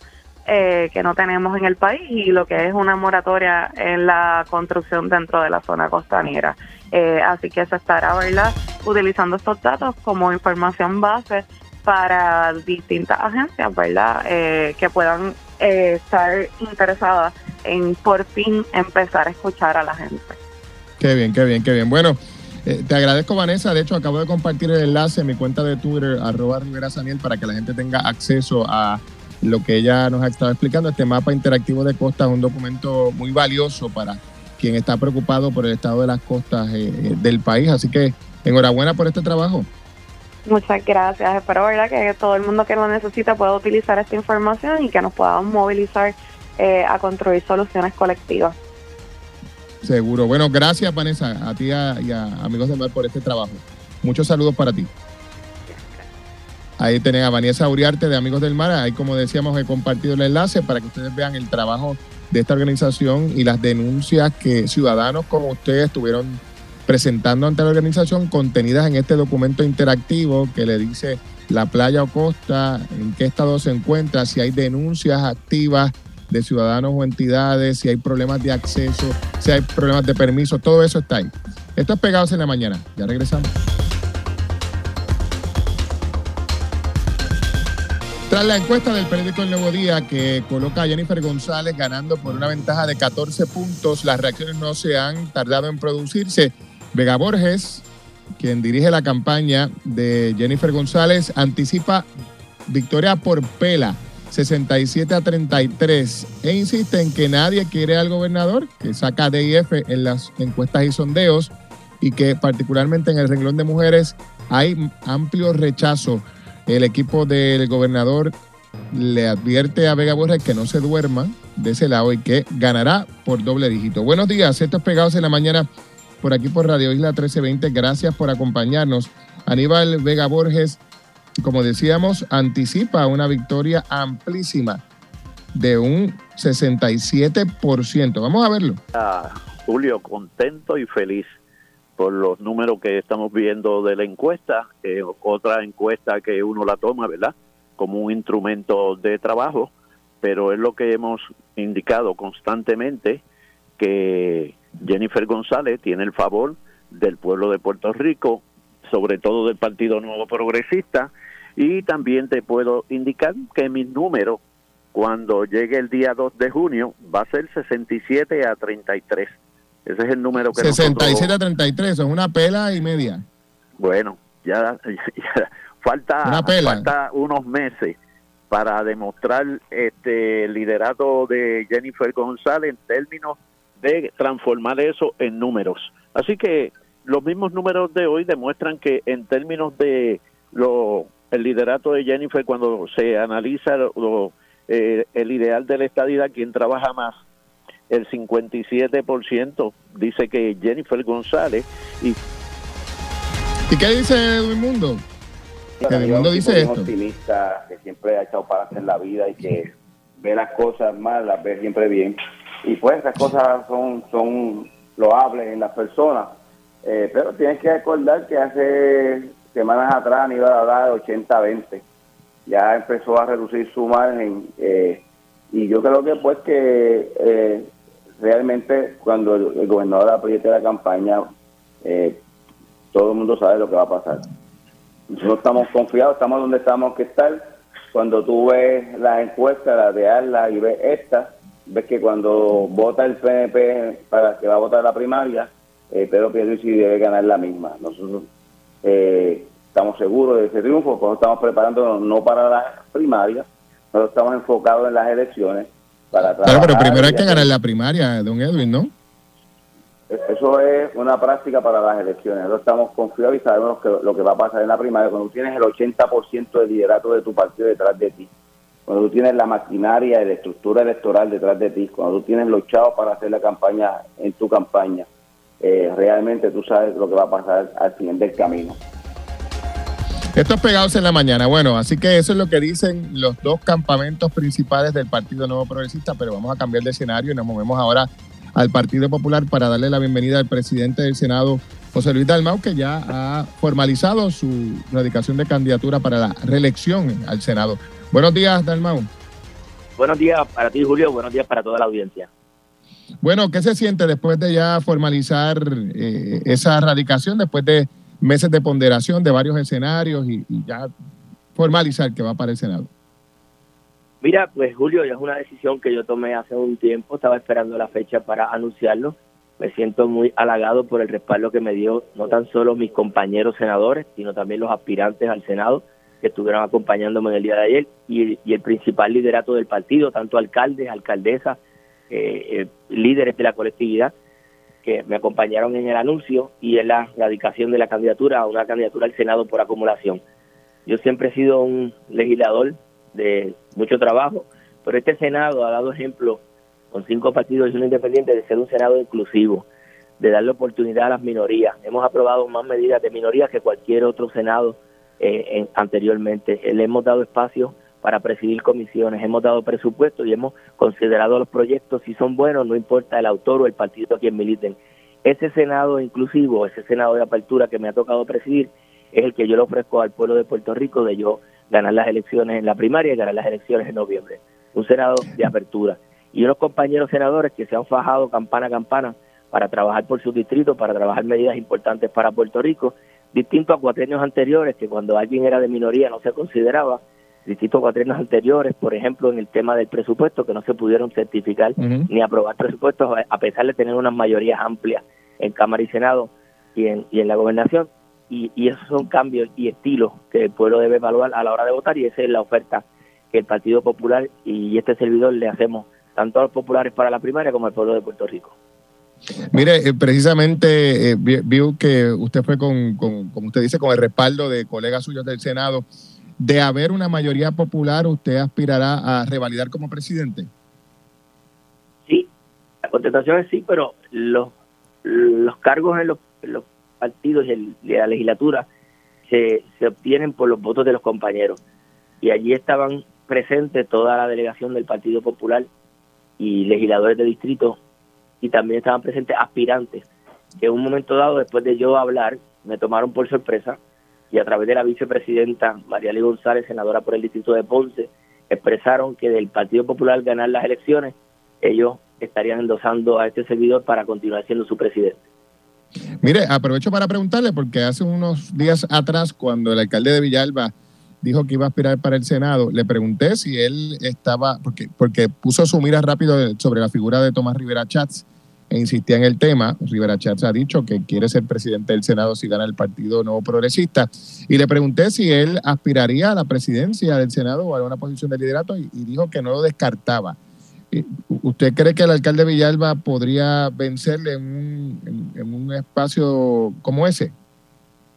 eh, que no tenemos en el país y lo que es una moratoria en la construcción dentro de la zona costanera. Eh, así que se estará ¿verdad? utilizando estos datos como información base para distintas agencias verdad eh, que puedan eh, estar interesadas en por fin empezar a escuchar a la gente. Qué bien, qué bien, qué bien. Bueno, eh, te agradezco, Vanessa. De hecho, acabo de compartir el enlace en mi cuenta de Twitter, arroba Rivera Saniel, para que la gente tenga acceso a lo que ella nos ha estado explicando. Este mapa interactivo de costas es un documento muy valioso para quien está preocupado por el estado de las costas eh, eh, del país. Así que enhorabuena por este trabajo. Muchas gracias. Espero verdad que todo el mundo que lo necesita pueda utilizar esta información y que nos podamos movilizar a construir soluciones colectivas. Seguro. Bueno, gracias Vanessa, a ti y a Amigos del Mar por este trabajo. Muchos saludos para ti. Ahí tenés a Vanessa Uriarte de Amigos del Mar. Ahí, como decíamos, he compartido el enlace para que ustedes vean el trabajo de esta organización y las denuncias que ciudadanos como ustedes estuvieron presentando ante la organización contenidas en este documento interactivo que le dice la playa o costa, en qué estado se encuentra, si hay denuncias activas de ciudadanos o entidades, si hay problemas de acceso, si hay problemas de permiso, todo eso está ahí. Esto es Pegados en la Mañana. Ya regresamos. Tras la encuesta del periódico El Nuevo Día que coloca a Jennifer González ganando por una ventaja de 14 puntos, las reacciones no se han tardado en producirse. Vega Borges, quien dirige la campaña de Jennifer González, anticipa victoria por pela 67 a 33 e insiste en que nadie quiere al gobernador, que saca DIF en las encuestas y sondeos y que particularmente en el renglón de mujeres hay amplio rechazo. El equipo del gobernador le advierte a Vega Borges que no se duerma de ese lado y que ganará por doble dígito. Buenos días, estos pegados en la mañana por aquí por Radio Isla 1320. Gracias por acompañarnos. Aníbal Vega Borges como decíamos, anticipa una victoria amplísima de un 67%. Vamos a verlo. Julio, contento y feliz por los números que estamos viendo de la encuesta, otra encuesta que uno la toma, ¿verdad? Como un instrumento de trabajo, pero es lo que hemos indicado constantemente que Jennifer González tiene el favor del pueblo de Puerto Rico, sobre todo del Partido Nuevo Progresista, y también te puedo indicar que mi número, cuando llegue el día 2 de junio, va a ser 67 a 33. Ese es el número que 67 a 33, es una pela y media. Bueno, ya, falta, falta unos meses para demostrar este liderato de Jennifer González en términos de transformar eso en números. Así que los mismos números de hoy demuestran que en términos de lo el liderato de Jennifer cuando se analiza eh, el ideal de la estadidad, quién trabaja más, el 57% dice que Jennifer González y ¿Y qué dice Edwin Mundo? Edwin Mundo dice esto. optimista que siempre ha echado para en la vida y que ve las cosas mal, las ve siempre bien. Y pues esas cosas son, son loables en las personas. Eh, pero tienes que recordar que hace semanas atrás iba a dar 80-20. Ya empezó a reducir su margen eh, y yo creo que pues que eh, realmente cuando el, gobernador apriete la campaña, todo el mundo sabe lo que va a pasar. Nosotros estamos confiados, estamos donde estamos que estar. Cuando tú ves las encuestas, las de ALA y ves estas, ves que cuando vota el PNP para que va a votar la primaria, eh, Pedro Pierluisi debe ganar la misma. Nosotros eh, estamos seguros de ese triunfo, porque estamos preparándonos no para las primarias, pero estamos enfocados en las elecciones. Para claro, pero primero hay que ganar la primaria, don Edwin, ¿no? Eso es una práctica para las elecciones. Nosotros estamos confiados y sabemos que, lo que va a pasar en la primaria. Cuando tienes el 80% del liderato de tu partido detrás de ti, cuando tú tienes la maquinaria y la estructura electoral detrás de ti, cuando tú tienes los chavos para hacer la campaña en tu campaña, eh, realmente tú sabes lo que va a pasar al final del camino. Estos pegados en la mañana. Bueno, así que eso es lo que dicen los dos campamentos principales del Partido Nuevo Progresista, pero vamos a cambiar de escenario y nos movemos ahora al Partido Popular para darle la bienvenida al presidente del Senado, José Luis Dalmau, que ya ha formalizado su radicación de candidatura para la reelección al Senado. Buenos días, Dalmau. Buenos días para ti, Julio. Buenos días para toda la audiencia. Bueno, ¿qué se siente después de ya formalizar eh, esa radicación, después de meses de ponderación de varios escenarios y, ya formalizar que va para el Senado? Mira, pues Julio, ya es una decisión que yo tomé hace un tiempo, estaba esperando la fecha para anunciarlo, me siento muy halagado por el respaldo que me dio no tan solo mis compañeros senadores, sino también los aspirantes al Senado que estuvieron acompañándome en el día de ayer y, el principal liderato del partido, tanto alcaldes, alcaldesas, eh, eh, líderes de la colectividad que me acompañaron en el anuncio y en la radicación de la candidatura a una candidatura al Senado por acumulación. Yo siempre he sido un legislador de mucho trabajo, pero este Senado ha dado ejemplo con cinco partidos y uno independiente de ser un Senado inclusivo, de darle oportunidad a las minorías. Hemos aprobado más medidas de minorías que cualquier otro Senado eh, anteriormente. Le hemos dado espacio para presidir comisiones, hemos dado presupuesto y hemos considerado los proyectos si son buenos, no importa el autor o el partido a quien militen. Ese Senado inclusivo, ese Senado de apertura que me ha tocado presidir, es el que yo le ofrezco al pueblo de Puerto Rico de yo ganar las elecciones en la primaria y ganar las elecciones en noviembre. Un Senado de apertura. Y unos compañeros senadores que se han fajado campana a campana para trabajar por su distrito, para trabajar medidas importantes para Puerto Rico distinto a cuatrenios anteriores, que cuando alguien era de minoría no se consideraba, distinto a cuatrenios anteriores, por ejemplo, en el tema del presupuesto, que no se pudieron certificar ni aprobar presupuestos, a pesar de tener unas mayorías amplias en Cámara y Senado y en, y en la gobernación. Y, y esos son cambios y estilos que el pueblo debe evaluar a la hora de votar, y esa es la oferta que el Partido Popular y este servidor le hacemos tanto a los populares para la primaria como al pueblo de Puerto Rico. Mire, eh, precisamente eh, vi, que usted fue con, como usted dice, con el respaldo de colegas suyos del Senado. De haber una mayoría popular, ¿usted aspirará a revalidar como presidente? Sí, la contestación es sí, pero los, los cargos en los, partidos y de la legislatura se, se obtienen por los votos de los compañeros. Y allí estaban presentes toda la delegación del Partido Popular y legisladores de distrito y también estaban presentes aspirantes que en un momento dado, después de yo hablar, me tomaron por sorpresa y a través de la vicepresidenta María Lee González, senadora por el distrito de Ponce, expresaron que del Partido Popular ganar las elecciones, ellos estarían endosando a este servidor para continuar siendo su presidente. Mire, aprovecho para preguntarle, porque hace unos días atrás, cuando el alcalde de Villalba dijo que iba a aspirar para el Senado, le pregunté si él estaba, porque, porque puso su mira rápido sobre la figura de Tomás Rivera Chats insistía en el tema. Rivera Chats ha dicho que quiere ser presidente del Senado si gana el Partido Nuevo Progresista. Y le pregunté si él aspiraría a la presidencia del Senado o a una posición de liderato y, dijo que no lo descartaba. ¿Usted cree que el alcalde Villalba podría vencerle en un, en un espacio como ese?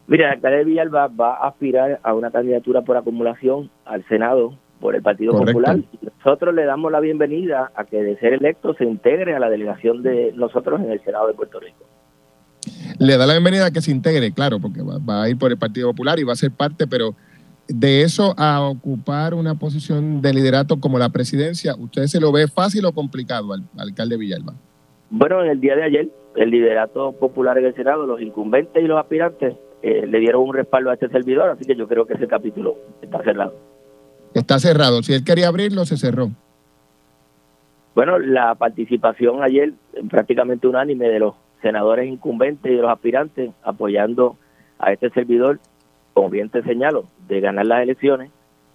Mira, el alcalde de Villalba va a aspirar a una candidatura por acumulación al Senado por el Partido Popular. Y nosotros le damos la bienvenida a que de ser electo se integre a la delegación de nosotros en el Senado de Puerto Rico. Le da la bienvenida a que se integre, claro, porque va, a ir por el Partido Popular y va a ser parte, pero de eso a ocupar una posición de liderato como la presidencia, ¿usted se lo ve fácil o complicado al, al alcalde Villalba? Bueno, en el día de ayer, el liderato popular en el Senado, los incumbentes y los aspirantes eh, le dieron un respaldo a este servidor, así que yo creo que ese capítulo está cerrado. Está cerrado. Si él quería abrirlo, se cerró. Bueno, la participación ayer prácticamente unánime de los senadores incumbentes y de los aspirantes apoyando a este servidor, como bien te señalo, de ganar las elecciones,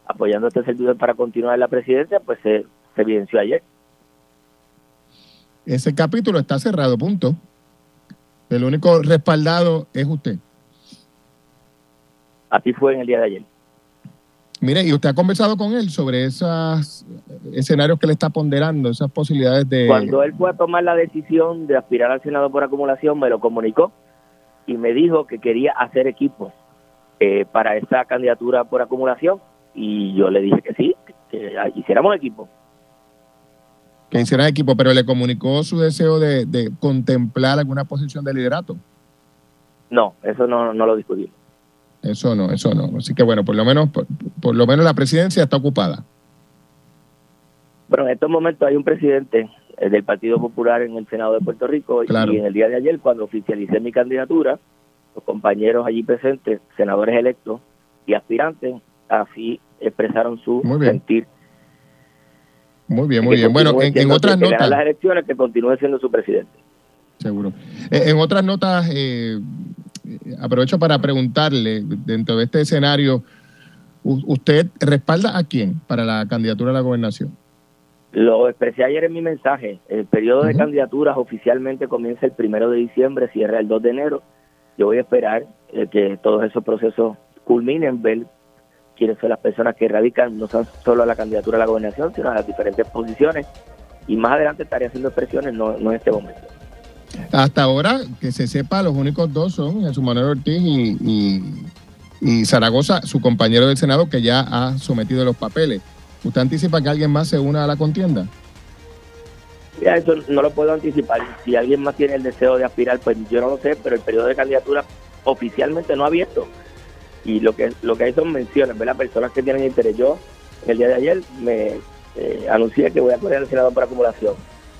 apoyando a este servidor para continuar en la presidencia, pues se, se evidenció ayer. Ese capítulo está cerrado, punto. El único respaldado es usted. Así fue en el día de ayer. Mire, ¿y usted ha conversado con él sobre esos escenarios que le está ponderando, esas posibilidades de... Cuando él fue a tomar la decisión de aspirar al Senado por acumulación, me lo comunicó y me dijo que quería hacer equipo eh, para esa candidatura por acumulación y yo le dije que sí, que hiciéramos equipo. Que hicieran equipo, pero le comunicó su deseo de, de contemplar alguna posición de liderato. No, eso no, no lo discutimos. Eso no, eso no. Así que bueno, por lo menos, por, lo menos la presidencia está ocupada. Bueno, en estos momentos hay un presidente eh, del Partido Popular en el Senado de Puerto Rico y en el día de ayer, cuando oficialicé mi candidatura, los compañeros allí presentes, senadores electos y aspirantes, así expresaron su sentir. Muy bien, muy bien. Bueno, en, otras notas. las elecciones que continúe siendo su presidente. Seguro. En, otras notas, eh, aprovecho para preguntarle, dentro de este escenario, ¿usted respalda a quién para la candidatura a la gobernación? Lo expresé ayer en mi mensaje. El periodo de candidaturas oficialmente comienza el primero de diciembre, cierra el 2 de enero. Yo voy a esperar eh, que todos esos procesos culminen, ver quiénes son las personas que radican no solo a la candidatura a la gobernación, sino a las diferentes posiciones. Y más adelante estaré haciendo expresiones, no, en este momento. Hasta ahora, que se sepa, los únicos dos son Jesús Manuel Ortiz y, Zaragoza, su compañero del Senado, que ya ha sometido los papeles. ¿Usted anticipa que alguien más se una a la contienda? Ya, eso no lo puedo anticipar. Si alguien más tiene el deseo de aspirar, pues yo no lo sé, pero el periodo de candidatura oficialmente no ha abierto. Y lo que lo que hay son menciones, ¿verdad? Personas que tienen interés. Yo, el día de ayer, me eh, anuncié que voy a correr al Senado por acumulación.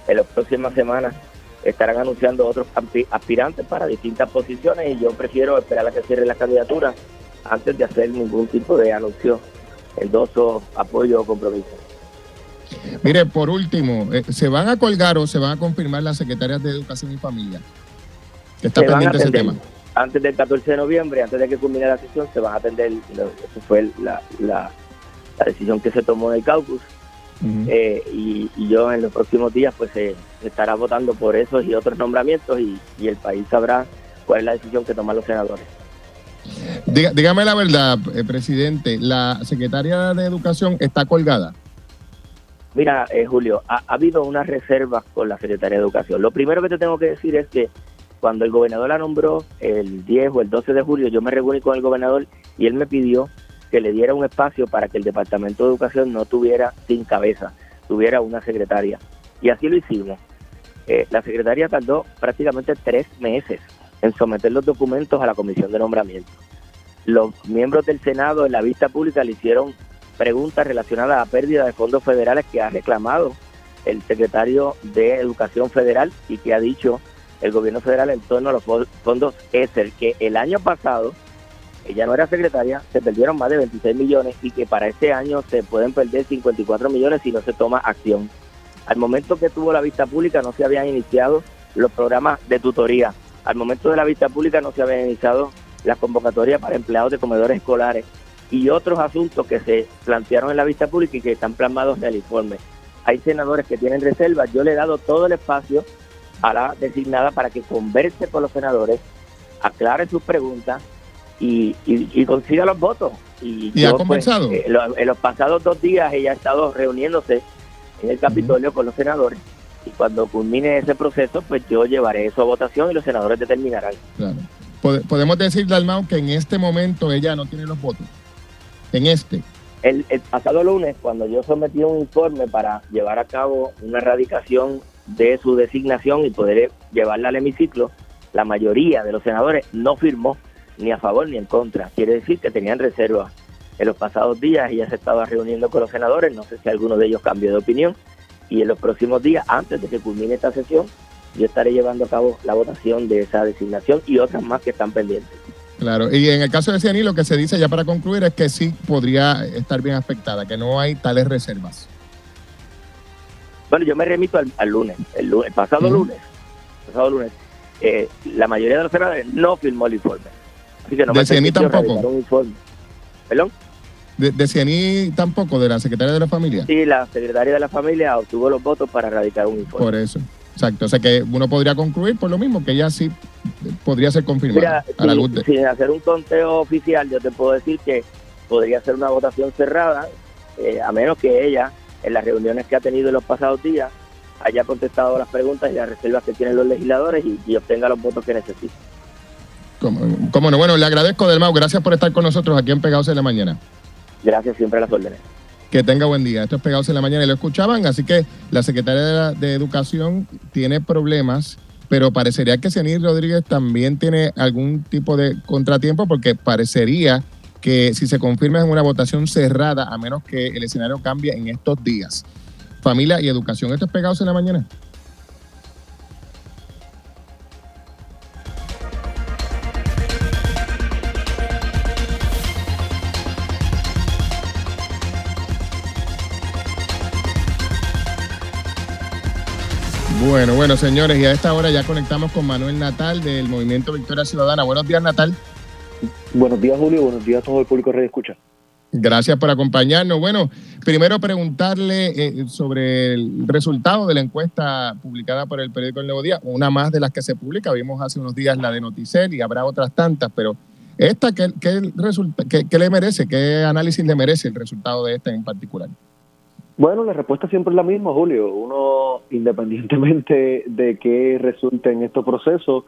En las próximas semanas estarán anunciando otros aspirantes para distintas posiciones y yo prefiero esperar a que cierre la candidatura antes de hacer ningún tipo de anuncio endoso, apoyo o compromiso. Mire, por último, eh, ¿se van a colgar o se van a confirmar las secretarias de Educación y Familia? está pendiente ese tema. Antes del 14 de noviembre, antes de que culmine la sesión, se van a atender, eso fue la, la, decisión que se tomó del caucus. Eh, y, yo en los próximos días pues se estará votando por esos y otros nombramientos y, y el país sabrá cuál es la decisión que toman los senadores dígame la verdad, eh, presidente, ¿la secretaria de Educación está colgada? Mira, eh, Julio, ha, habido unas reservas con la secretaria de Educación. Lo primero que te tengo que decir es que cuando el gobernador la nombró el 10 o el 12 de julio, yo me reuní con el gobernador y él me pidió que le diera un espacio para que el Departamento de Educación no tuviera sin cabeza, tuviera una secretaria. Y así lo hicimos. Eh, la secretaria tardó prácticamente tres meses en someter los documentos a la comisión de nombramiento. Los miembros del Senado en la vista pública le hicieron preguntas relacionadas a pérdida de fondos federales que ha reclamado el secretario de Educación Federal y que ha dicho el gobierno federal en torno a los fondos ESER, que el año pasado, ella no era secretaria, se perdieron más de 26 millones y que para este año se pueden perder 54 millones si no se toma acción. Al momento que tuvo la vista pública no se habían iniciado los programas de tutoría al momento de la vista pública no se habían iniciado las convocatorias para empleados de comedores escolares y otros asuntos que se plantearon en la vista pública y que están plasmados en el informe. Hay senadores que tienen reservas. Yo le he dado todo el espacio a la designada para que converse con los senadores, aclare sus preguntas y, consiga los votos. ¿Y, ha pues, conversado? Eh, en los pasados dos días ella ha estado reuniéndose en el Capitolio con los senadores y cuando culmine ese proceso, pues yo llevaré eso a votación y los senadores determinarán. Claro. Podemos decir, Dalmau, que en este momento ella no tiene los votos. En este. El, pasado lunes, cuando yo sometí un informe para llevar a cabo una erradicación de su designación y poder llevarla al hemiciclo, la mayoría de los senadores no firmó ni a favor ni en contra. Quiere decir que tenían reservas. En los pasados días ella se estaba reuniendo con los senadores, no sé si alguno de ellos cambió de opinión, y en los próximos días, antes de que culmine esta sesión, yo estaré llevando a cabo la votación de esa designación y otras más que están pendientes. Claro, y en el caso de Cianí lo que se dice ya para concluir es que sí podría estar bien afectada, que no hay tales reservas. Bueno, yo me remito al, lunes, el, pasado lunes, pasado lunes, eh, la mayoría de los senadores no firmó el informe. Así que no de Cianí tampoco. Un informe. ¿Perdón? De, de Cianí tampoco, de la secretaria de la familia. Sí, la secretaria de la familia obtuvo los votos para erradicar un informe. Por eso. Exacto. O sea que uno podría concluir por lo mismo, que ya sí podría ser confirmada. a la luz sin hacer un conteo oficial, yo te puedo decir que podría ser una votación cerrada, eh, a menos que ella, en las reuniones que ha tenido en los pasados días, haya contestado las preguntas y las reservas que tienen los legisladores y, obtenga los votos que necesita. ¿Cómo, no? Bueno, le agradezco, del Mau. Gracias por estar con nosotros aquí en Pegados en la Mañana. Gracias, siempre a las órdenes. Que tenga buen día. Esto es Pegados en la Mañana y lo escuchaban, así que la secretaria de, Educación tiene problemas, pero parecería que Cenir Rodríguez también tiene algún tipo de contratiempo porque parecería que si se confirma en una votación cerrada, a menos que el escenario cambie en estos días. Familia y educación, esto es Pegados en la Mañana. Bueno, bueno, señores, y a esta hora ya conectamos con Manuel Natal del Movimiento Victoria Ciudadana. Buenos días, Natal. Buenos días, Julio. Buenos días a todo el público que Escucha. Gracias por acompañarnos. Bueno, primero preguntarle eh, sobre el resultado de la encuesta publicada por el periódico El Nuevo Día, una más de las que se publica. Vimos hace unos días la de Noticel y habrá otras tantas, pero esta, ¿qué, qué, le merece? ¿Qué análisis le merece el resultado de esta en particular? Bueno, la respuesta siempre es la misma, Julio. Uno, independientemente de qué resulte en estos procesos,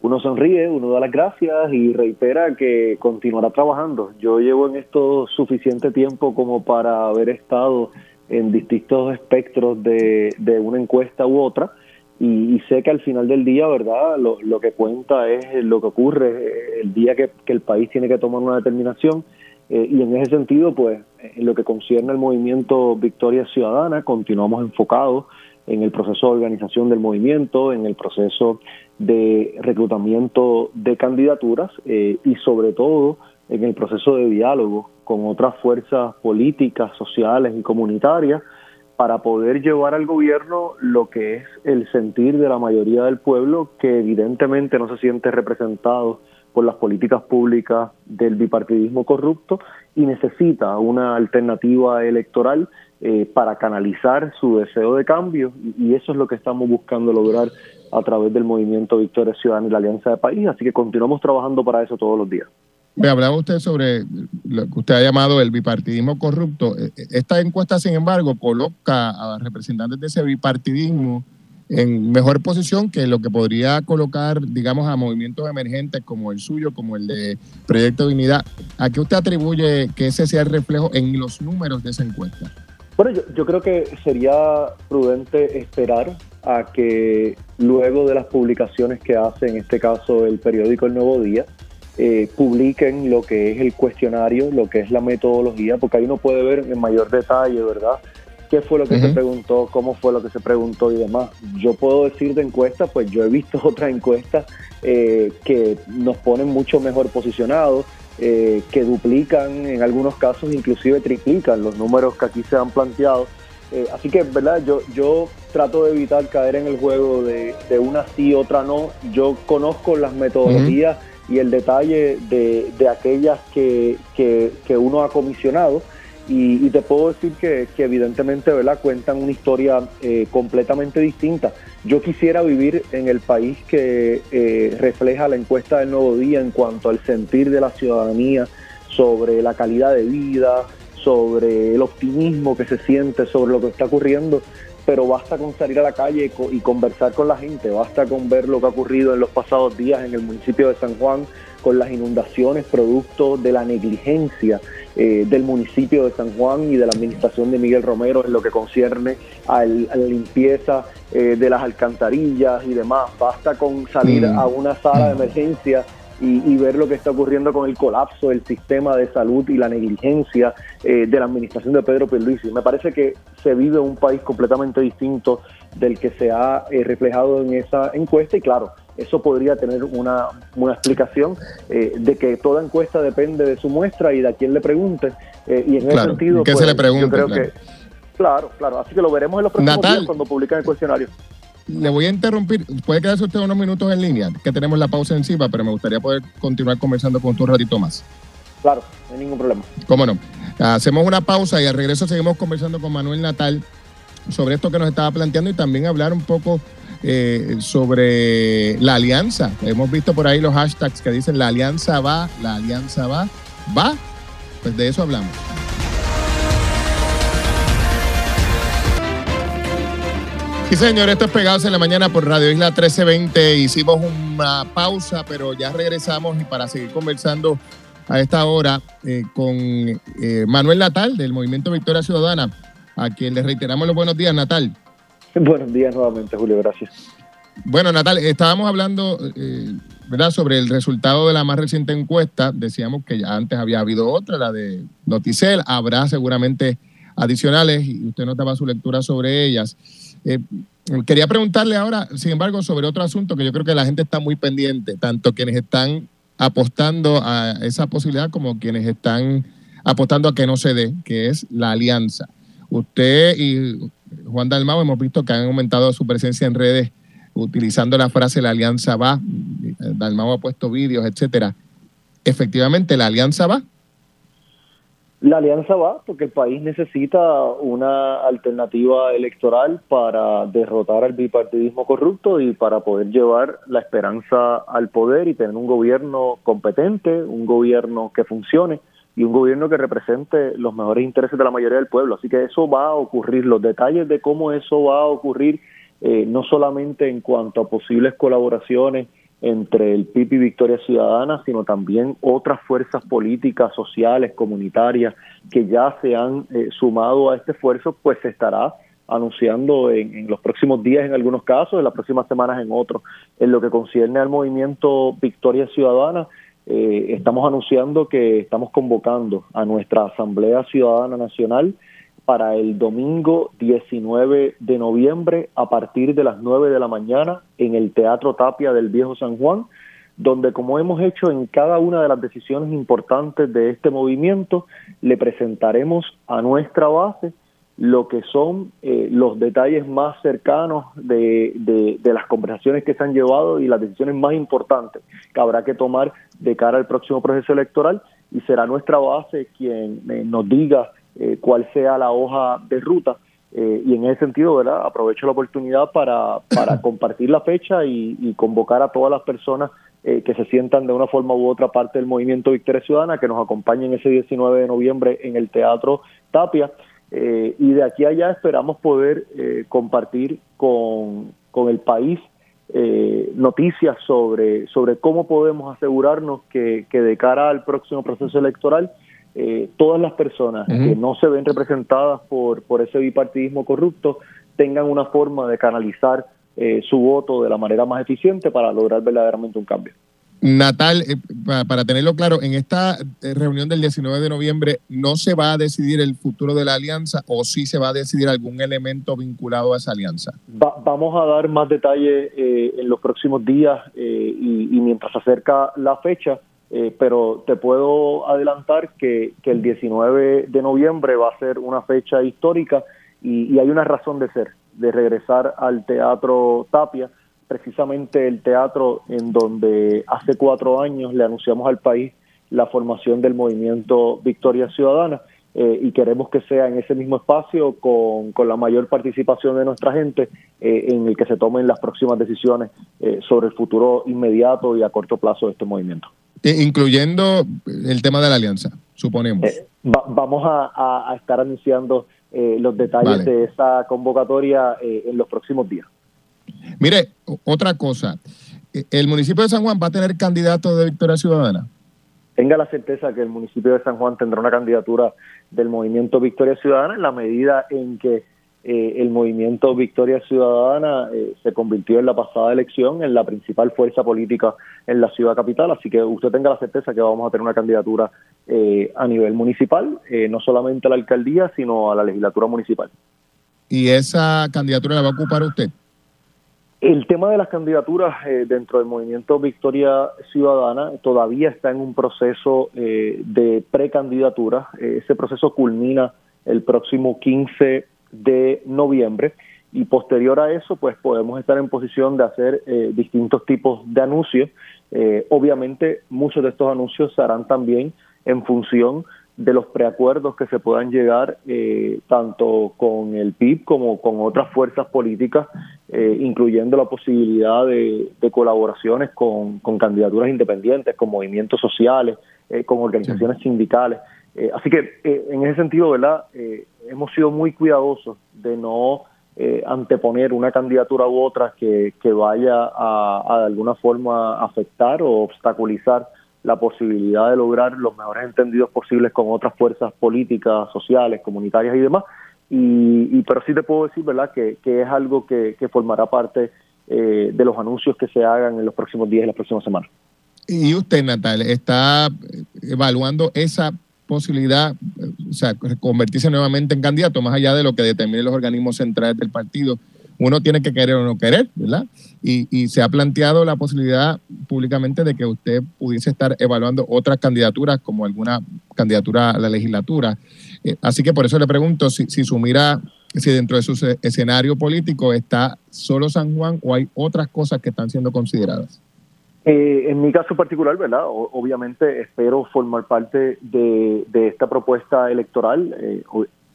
uno sonríe, uno da las gracias y reitera que continuará trabajando. Yo llevo en esto suficiente tiempo como para haber estado en distintos espectros de, una encuesta u otra y, sé que al final del día, ¿verdad? Lo, que cuenta es lo que ocurre el día que, el país tiene que tomar una determinación eh, y en ese sentido, pues, en lo que concierne al movimiento Victoria Ciudadana, continuamos enfocados en el proceso de organización del movimiento, en el proceso de reclutamiento de candidaturas eh, y sobre todo en el proceso de diálogo con otras fuerzas políticas, sociales y comunitarias para poder llevar al gobierno lo que es el sentir de la mayoría del pueblo que evidentemente no se siente representado por las políticas públicas del bipartidismo corrupto y necesita una alternativa electoral eh, para canalizar su deseo de cambio y eso es lo que estamos buscando lograr a través del movimiento Victoria Ciudadana y la Alianza de País, así que continuamos trabajando para eso todos los días. Me hablaba usted sobre lo que usted ha llamado el bipartidismo corrupto. E, e, esta encuesta, sin embargo, coloca a representantes de ese bipartidismo en mejor posición que lo que podría colocar, digamos, a movimientos emergentes como el suyo, como el de Proyecto Dignidad. ¿A qué usted atribuye que ese sea el reflejo en los números de esa encuesta? Bueno, yo, creo que sería prudente esperar a que luego de las publicaciones que hace, en este caso el periódico El Nuevo Día, eh, publiquen lo que es el cuestionario, lo que es la metodología, porque ahí uno puede ver en mayor detalle, ¿verdad? ¿Qué fue lo que se preguntó? ¿Cómo fue lo que se preguntó y demás? Yo puedo decir de encuestas, pues yo he visto (laughs) otras encuestas eh, que nos ponen mucho mejor posicionados eh, que duplican, en algunos casos inclusive triplican los números que aquí se han planteado. Eh, así que, ¿verdad? Yo, yo trato de evitar caer en el juego de, una sí, otra no. Yo conozco las metodologías y el detalle de, aquellas que, que uno ha comisionado y, te puedo decir que, evidentemente ¿verdad? cuentan una historia eh, completamente distinta. Yo quisiera vivir en el país que eh, refleja la encuesta del Nuevo Día en cuanto al sentir de la ciudadanía sobre la calidad de vida, sobre el optimismo que se siente sobre lo que está ocurriendo, pero basta con salir a la calle y conversar con la gente, basta con ver lo que ha ocurrido en los pasados días en el municipio de San Juan con las inundaciones producto de la negligencia eh, del municipio de San Juan y de la administración de Miguel Romero en lo que concierne a la limpieza eh, de las alcantarillas y demás. Basta con salir mm. a una sala de emergencia y, ver lo que está ocurriendo con el colapso del sistema de salud y la negligencia eh, de la administración de Pedro Pierluisi. Me parece que se vive un país completamente distinto del que se ha reflejado en esa encuesta y claro, eso podría tener una, una explicación eh, de que toda encuesta depende de su muestra y de a quién le pregunte. Eh, y en ese sentido, se le pues, yo creo que. Claro, claro. Así que lo veremos en los próximos días cuando publiquen el cuestionario. Le voy a interrumpir. Puede quedarse usted unos minutos en línea, que tenemos la pausa encima, pero me gustaría poder continuar conversando con usted un ratito más. Claro, no hay ningún problema. ¿Cómo no? Hacemos una pausa y al regreso seguimos conversando con Manuel Natal sobre esto que nos estaba planteando y también hablar un poco eh, sobre la alianza. Hemos visto por ahí los hashtags que dicen la alianza va, la alianza va, va. Pues de eso hablamos. Sí, señor, esto es Pegados en la Mañana por Radio Isla 1320. Hicimos una pausa, pero ya regresamos y para seguir conversando a esta hora eh, con eh, Manuel Natal del Movimiento Victoria Ciudadana, a quien le reiteramos los buenos días, Natal. (laughs) Buenos días nuevamente, Julio, gracias. Bueno, Natal, estábamos hablando eh, ¿verdad? sobre el resultado de la más reciente encuesta. Decíamos que ya antes había habido otra, la de Noticel. Habrá seguramente adicionales y usted nos daba su lectura sobre ellas. Eh, quería preguntarle ahora, sin embargo, sobre otro asunto que yo creo que la gente está muy pendiente, tanto quienes están apostando a esa posibilidad como quienes están apostando a que no se dé, que es la alianza. Usted y Juan Dalmau hemos visto que han aumentado su presencia en redes utilizando la frase la alianza va. Dalmau ha puesto vídeos, etcétera. Efectivamente, la alianza va. La alianza va porque el país necesita una alternativa electoral para derrotar al bipartidismo corrupto y para poder llevar la esperanza al poder y tener un gobierno competente, un gobierno que funcione y un gobierno que represente los mejores intereses de la mayoría del pueblo. Así que eso va a ocurrir. Los detalles de cómo eso va a ocurrir, eh, no solamente en cuanto a posibles colaboraciones, entre el PIB y Victoria Ciudadana, sino también otras fuerzas políticas, sociales, comunitarias que ya se han eh, sumado a este esfuerzo, pues se estará anunciando en, los próximos días en algunos casos, en las próximas semanas en otros. En lo que concierne al movimiento Victoria Ciudadana, eh, estamos anunciando que estamos convocando a nuestra Asamblea Ciudadana Nacional para el domingo 19 de noviembre a partir de las 9 de la mañana en el Teatro Tapia del Viejo San Juan, donde como hemos hecho en cada una de las decisiones importantes de este movimiento, le presentaremos a nuestra base lo que son eh, los detalles más cercanos de, de, las conversaciones que se han llevado y las decisiones más importantes que habrá que tomar de cara al próximo proceso electoral y será nuestra base quien eh, nos diga eh, cuál sea la hoja de ruta. Eh, y en ese sentido, ¿verdad? Aprovecho la oportunidad para, para (clears throat) compartir la fecha y, convocar a todas las personas eh, que se sientan de una forma u otra parte del movimiento Victoria Ciudadana que nos acompañen ese 19 de noviembre en el Teatro Tapia. Y de aquí a allá esperamos poder compartir con, con el país noticias sobre, sobre cómo podemos asegurarnos que, que de cara al próximo proceso electoral eh, todas las personas que no se ven representadas por, por ese bipartidismo corrupto tengan una forma de canalizar eh, su voto de la manera más eficiente para lograr verdaderamente un cambio. Natal, eh, para, tenerlo claro, en esta reunión del 19 de noviembre no se va a decidir el futuro de la alianza o sí se va a decidir algún elemento vinculado a esa alianza. vamos a dar más detalles en los próximos días y, y, mientras se acerca la fecha, eh, pero te puedo adelantar que, el 19 de noviembre va a ser una fecha histórica y, hay una razón de ser, de regresar al Teatro Tapia, precisamente el teatro en donde hace cuatro años le anunciamos al país la formación del movimiento Victoria Ciudadana. Eh, y queremos que sea en ese mismo espacio con, la mayor participación de nuestra gente eh, en el que se tomen las próximas decisiones sobre el futuro inmediato y a corto plazo de este movimiento. Eh, incluyendo el tema de la alianza, suponemos. Eh, vamos a, estar anunciando eh, los detalles de esa convocatoria en los próximos días. Mire, otra cosa, ¿el municipio de San Juan va a tener candidato de Victoria Ciudadana? Tenga la certeza que el municipio de San Juan tendrá una candidatura del movimiento Victoria Ciudadana en la medida en que eh, el movimiento Victoria Ciudadana eh, se convirtió en la pasada elección en la principal fuerza política en la ciudad capital, así que usted tenga la certeza que vamos a tener una candidatura eh, a nivel municipal, no solamente a la alcaldía, sino a la legislatura municipal. ¿Y esa candidatura la va a ocupar usted? El tema de las candidaturas dentro del movimiento Victoria Ciudadana todavía está en un proceso de precandidatura. ese proceso culmina el próximo 15 de noviembre y posterior a eso pues podemos estar en posición de hacer eh, distintos tipos de anuncios. Eh, obviamente muchos de estos anuncios se harán también en función de los preacuerdos que se puedan llegar eh, tanto con el PIB como con otras fuerzas políticas, incluyendo la posibilidad de, colaboraciones con, con, candidaturas independientes, con movimientos sociales, con organizaciones sindicales. así que en ese sentido, ¿verdad? hemos sido muy cuidadosos de no eh, anteponer una candidatura u otra que, vaya a, de alguna forma afectar o obstaculizar la posibilidad de lograr los mejores entendidos posibles con otras fuerzas políticas, sociales, comunitarias y demás. Y, pero sí te puedo decir, ¿verdad?, que, es algo que, formará parte eh, de los anuncios que se hagan en los próximos días y las próximas semanas. Y usted, Natal, está evaluando esa posibilidad, o sea, convertirse nuevamente en candidato, más allá de lo que determinen los organismos centrales del partido. Uno tiene que querer o no querer, ¿verdad? Y, se ha planteado la posibilidad públicamente de que usted pudiese estar evaluando otras candidaturas, como alguna candidatura a la legislatura. Eh, así que por eso le pregunto si, si su mira, si dentro de su escenario político está solo San Juan o hay otras cosas que están siendo consideradas. Eh, en mi caso particular, ¿verdad? obviamente espero formar parte de, esta propuesta electoral eh,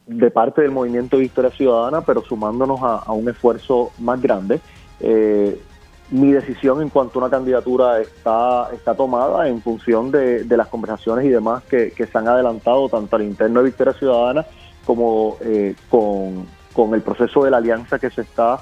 de parte del movimiento Victoria Ciudadana, pero sumándonos a, un esfuerzo más grande. Eh, mi decisión en cuanto a una candidatura está, está tomada en función de, las conversaciones y demás que, se han adelantado tanto al interno de Victoria Ciudadana como con, con, el proceso de la alianza que se está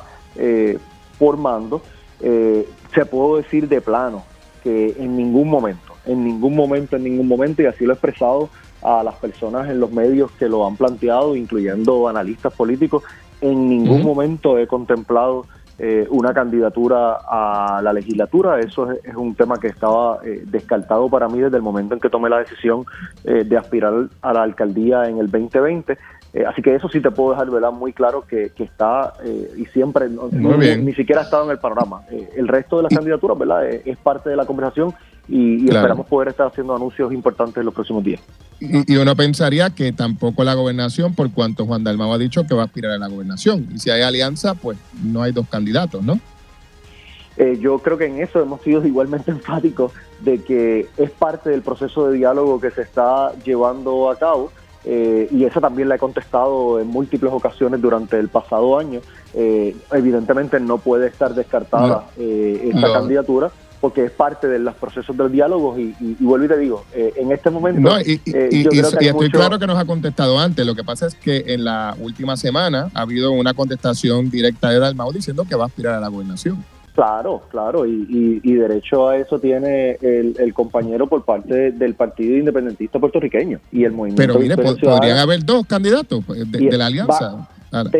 formando eh, se puedo decir de plano que en ningún momento, en ningún momento, en ningún momento, y así lo he expresado a las personas en los medios que lo han planteado, incluyendo analistas políticos, en ningún momento he contemplado eh, una candidatura a la legislatura. Eso es, un tema que estaba eh, descartado para mí desde el momento en que tomé la decisión eh, de aspirar a la alcaldía en el 2020. Eh, así que eso sí te puedo dejar ¿verdad? muy claro que, está eh, y siempre ni siquiera ha estado en el panorama. Eh, el resto de las candidaturas ¿verdad? Es, parte de la conversación y, esperamos poder estar haciendo anuncios importantes en los próximos días. Y, uno pensaría que tampoco la gobernación, por cuanto Juan Dalmau ha dicho que va a aspirar a la gobernación. Y si hay alianza, pues no hay dos candidatos, ¿no? yo creo que en eso hemos sido (laughs) igualmente enfáticos de que es parte del proceso de diálogo que se está llevando a cabo eh, y esa también la he contestado en múltiples ocasiones durante el pasado año. Eh, evidentemente no puede estar descartada eh, esta candidatura porque es parte de los procesos del diálogo y, vuelvo y te digo, en este momento... No, y, estoy claro que nos ha contestado antes, lo que pasa es que en la última semana ha habido una contestación directa de Dalmau diciendo que va a aspirar a la gobernación. Claro, claro, y, derecho a eso tiene el, compañero por parte del Partido Independentista Puertorriqueño y el movimiento. Pero mire, podrían haber dos candidatos pues, de, la alianza al,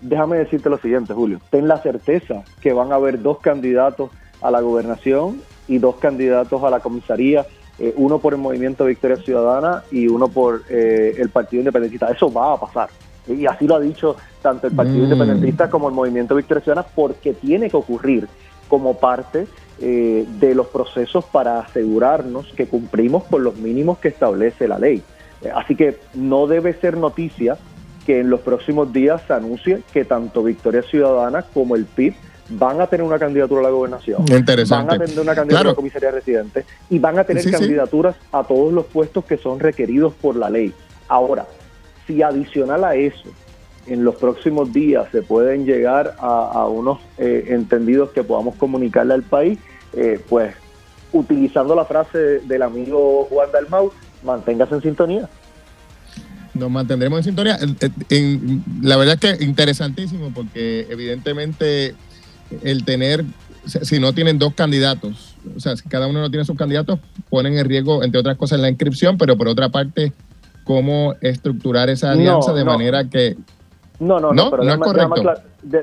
déjame decirte lo siguiente, Julio. Ten la certeza que van a haber dos candidatos a la gobernación y dos candidatos a la comisaría, eh, uno por el movimiento Victoria Ciudadana y uno por eh, el Partido Independentista. Eso va a pasar y así lo ha dicho tanto el Partido mm. Independentista como el Movimiento Victoria Ciudadana, porque tiene que ocurrir como parte eh, de los procesos para asegurarnos que cumplimos con los mínimos que establece la ley. Eh, así que no debe ser noticia que en los próximos días se anuncie que tanto Victoria Ciudadana como el PIB van a tener una candidatura a la gobernación, van a tener una candidatura a la comisaría residente y van a tener candidaturas a todos los puestos que son requeridos por la ley. Ahora, si adicional a eso, en los próximos días se pueden llegar a, unos eh, entendidos que podamos comunicarle al país, eh, pues utilizando la frase del amigo Juan Dalmau, manténgase en sintonía. Nos mantendremos en sintonía. la verdad es que interesantísimo porque evidentemente el tener, si no tienen dos candidatos, o sea, si cada uno no tiene sus candidatos, ponen en riesgo, entre otras cosas, la inscripción, pero por otra parte cómo estructurar esa alianza de manera que... No, no, no, pero no es correcto.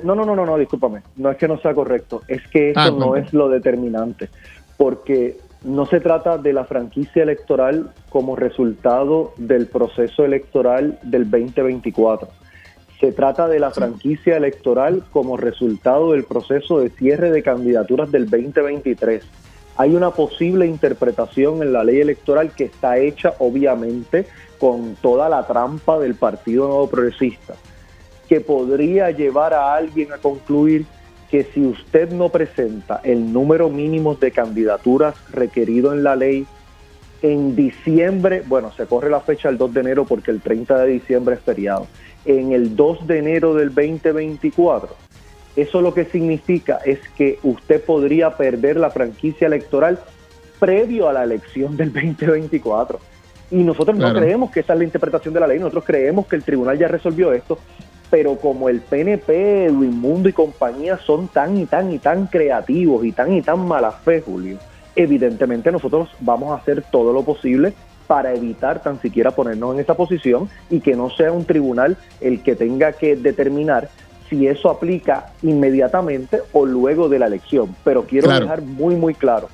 no, no, no, no, no, discúlpame. No es que no sea correcto, es que eso ah, no es lo determinante. Porque no se trata de la franquicia electoral como resultado del proceso electoral del 2024. Se trata de la franquicia electoral como resultado del proceso de cierre de candidaturas del 2023. Hay una posible interpretación en la ley electoral que está hecha, obviamente, con toda la trampa del Partido Nuevo Progresista, que podría llevar a alguien a concluir que si usted no presenta el número mínimo de candidaturas requerido en la ley, en diciembre, bueno, se corre la fecha el 2 de enero porque el 30 de diciembre es feriado, en el 2 de enero del 2024, eso lo que significa es que usted podría perder la franquicia electoral previo a la elección del (laughs) 2024. Y nosotros no creemos que esa es la interpretación de la ley, nosotros creemos que el tribunal ya resolvió esto, pero como el PNP, Mundo y compañía son tan y tan y tan creativos y tan y tan mala fe, Julio, evidentemente nosotros vamos a hacer todo lo posible para evitar tan siquiera ponernos en esa posición y que no sea un tribunal el que tenga que determinar si eso aplica inmediatamente o luego de la elección. Pero quiero dejar muy, muy claro,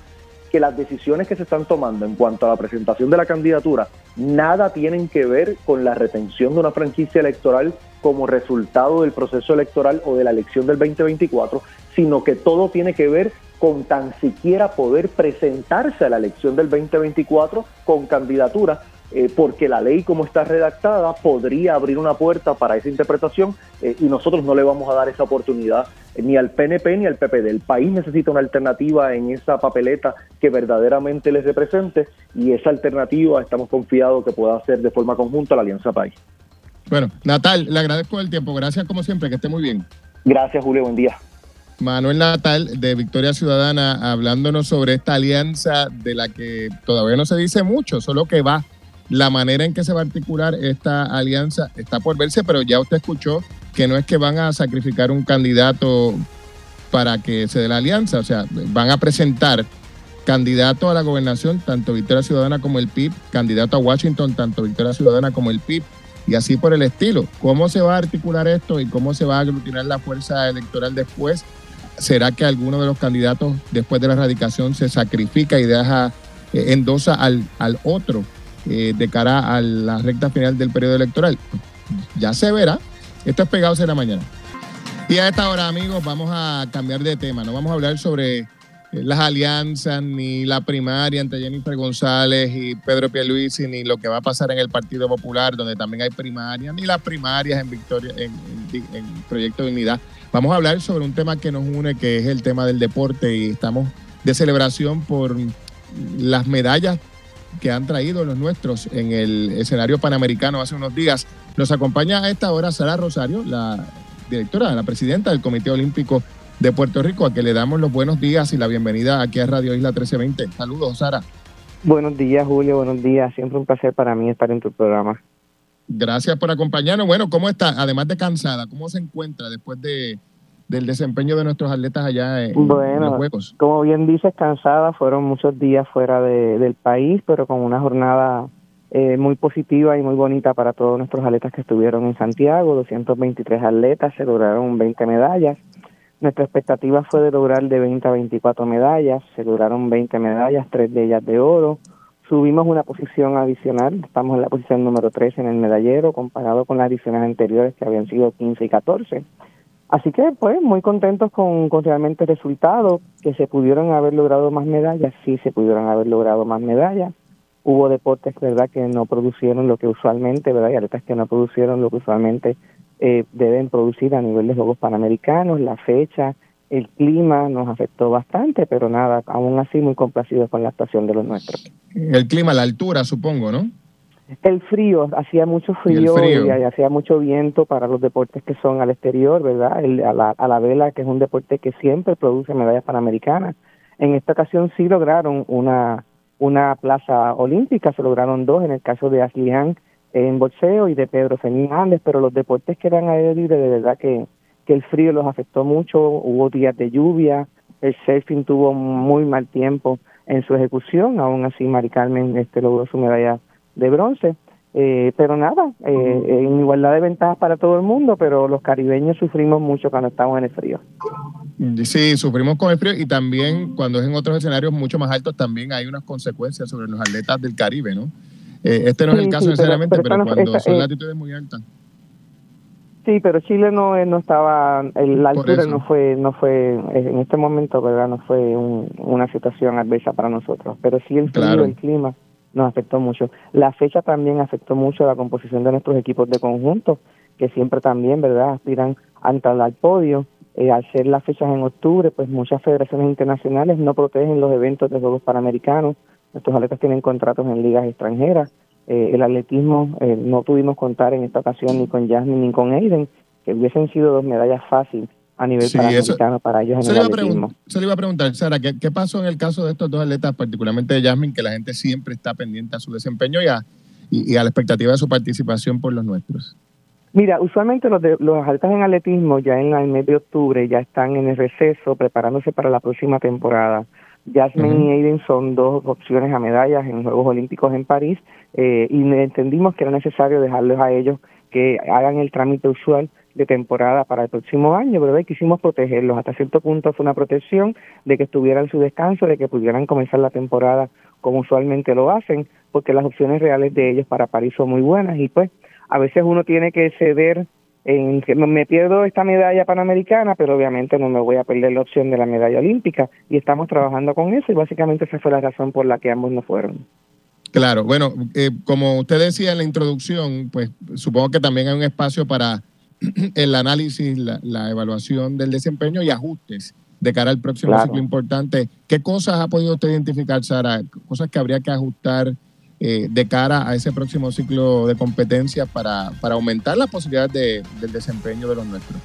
que las decisiones que se están tomando en cuanto a la presentación de la candidatura nada tienen que ver con la retención de una franquicia electoral como resultado del proceso electoral o de la elección del 2024, sino que todo tiene que ver con tan siquiera poder presentarse a la elección del 2024 con candidatura eh, porque la ley como está redactada podría abrir una puerta para esa interpretación eh, y nosotros no le vamos a dar esa oportunidad ni al PNP ni al PPD. El país necesita una alternativa en esa papeleta que verdaderamente les represente y esa alternativa estamos confiados que pueda hacer de forma conjunta la Alianza País. Bueno, Natal, le agradezco el tiempo. Gracias como siempre, que esté muy bien. Gracias, Julio. Buen día. Manuel Natal de Victoria Ciudadana hablándonos sobre esta alianza de la que todavía no se dice mucho, solo que va. La manera en que se va a articular esta alianza está por verse, pero ya usted escuchó que no es que van a sacrificar un candidato para que se dé la alianza, o sea, van a presentar candidato a la gobernación, tanto Victoria Ciudadana como el PIB, candidato a Washington, tanto Victoria Ciudadana como el PIB, y así por el estilo. ¿Cómo se va a articular esto y cómo se va a aglutinar la fuerza electoral después? ¿Será que alguno de los candidatos después de la erradicación se sacrifica y deja, eh, endosa al, al otro eh, de cara a la recta final del periodo electoral? Ya se verá. Esto es Pegados en la Mañana. Y a esta hora, amigos, vamos a cambiar de tema. No vamos a hablar sobre eh, las alianzas, ni la primaria entre Jennifer González y Pedro Pierluisi, ni lo que va a pasar en el Partido Popular, donde también hay primarias, ni las primarias en Victoria, en, en Proyecto de Unidad. Vamos a hablar sobre un tema que nos une, que es el tema del deporte, y estamos de celebración por las medallas que han traído los nuestros en el escenario panamericano hace unos días. Nos acompaña a esta hora Sara Rosario, la directora, la presidenta del Comité Olímpico de Puerto Rico, a que le damos los buenos días y la bienvenida aquí a Radio Isla 1320. Saludos, Sara. Buenos días, Julio, buenos días. Siempre un placer para mí estar en tu programa. Gracias por acompañarnos. Bueno, ¿cómo está? Además de cansada, ¿cómo se encuentra después de, del desempeño de nuestros atletas allá en, los Juegos? Como bien dices, cansada, fueron muchos días fuera del país, pero con una jornada eh, muy positiva y muy bonita para todos nuestros atletas que estuvieron en Santiago, 223 atletas, se lograron 20 medallas. Nuestra expectativa fue de lograr de 20 a 24 medallas, se lograron 20 medallas, tres de ellas de oro. Subimos una posición adicional, estamos en la posición número 3 en el medallero, comparado con las ediciones anteriores que habían sido 15 y 14. Así que, pues, muy contentos con, con realmente el resultado, que se pudieron haber logrado más medallas, sí se pudieron haber logrado más medallas. Hubo deportes, ¿verdad?, que no producieron lo que usualmente, ¿verdad?, y atletas que no producieron lo que usualmente eh, deben producir a nivel de Juegos Panamericanos, la fecha, el clima nos afectó bastante, pero nada, aún así muy complacidos con la actuación de los nuestros. El clima, la altura, supongo, ¿no? El frío, hacía mucho frío y, hacía mucho viento para los deportes que son al exterior, ¿verdad? El, a, la, a la vela, que es un deporte que siempre produce medallas panamericanas. En esta ocasión sí lograron una, una plaza olímpica, se lograron dos, en el caso de Aslián en boxeo y de Pedro Fernández, pero los deportes que eran aire libre, de verdad que que el frío los afectó mucho, hubo días de lluvia, el surfing tuvo muy mal tiempo en su ejecución, aún así Mari Carmen este, logró su medalla de bronce. Eh, pero nada, eh, en igualdad de ventajas para todo el mundo, pero los caribeños sufrimos mucho cuando estamos en el frío. Sí, sufrimos con el frío y también cuando es en otros escenarios mucho más altos también hay unas consecuencias sobre los atletas del Caribe, ¿no? Eh, este no es el caso necesariamente, pero, cuando son latitudes muy altas. Sí, pero Chile no eh, no estaba, la altura no fue no fue eh, en este momento, verdad, no fue una situación adversa para nosotros, pero sí el frío, el clima nos afectó mucho. La fecha también afectó mucho la composición de nuestros equipos de conjunto, que siempre también, verdad, aspiran a entrar al podio. Eh, al ser las fechas en octubre, pues muchas federaciones internacionales no protegen los eventos de Juegos Panamericanos. Nuestros atletas tienen contratos en ligas extranjeras eh, el atletismo eh, no pudimos contar en esta ocasión ni con Jasmine ni con Aiden, que hubiesen sido dos medallas fáciles a nivel sí, para ellos en el atletismo. Se le iba a preguntar, Sara, ¿qué, ¿qué, pasó en el caso de estos dos atletas, particularmente de Jasmine, que la gente siempre está pendiente a su desempeño y a, y, a la expectativa de su participación por los nuestros? Mira, usualmente los, de, los atletas en atletismo ya en el mes de octubre ya están en el receso preparándose para la próxima temporada. Jasmine y Aiden son dos opciones a medallas en Juegos Olímpicos en París eh, y entendimos que era necesario dejarlos a ellos que hagan el trámite usual de temporada para el próximo año, ¿verdad? Y quisimos protegerlos. Hasta cierto punto fue una protección de que estuvieran su descanso, de que pudieran comenzar la temporada como usualmente lo hacen, porque las opciones reales de ellos para París son muy buenas y pues a veces uno tiene que ceder en que me pierdo esta medalla panamericana, pero obviamente no me voy a perder la opción de la medalla olímpica y estamos trabajando con eso y básicamente esa fue la razón por la que ambos no fueron. Claro, bueno, eh, como usted decía en la introducción, pues supongo que también hay un espacio para (clears throat) el análisis, la, evaluación del desempeño y ajustes de cara al próximo ciclo importante. ¿Qué cosas ha podido usted identificar, Sara? Cosas que habría que ajustar eh, de cara a ese próximo ciclo de competencia para, para aumentar las posibilidades del desempeño de los nuestros.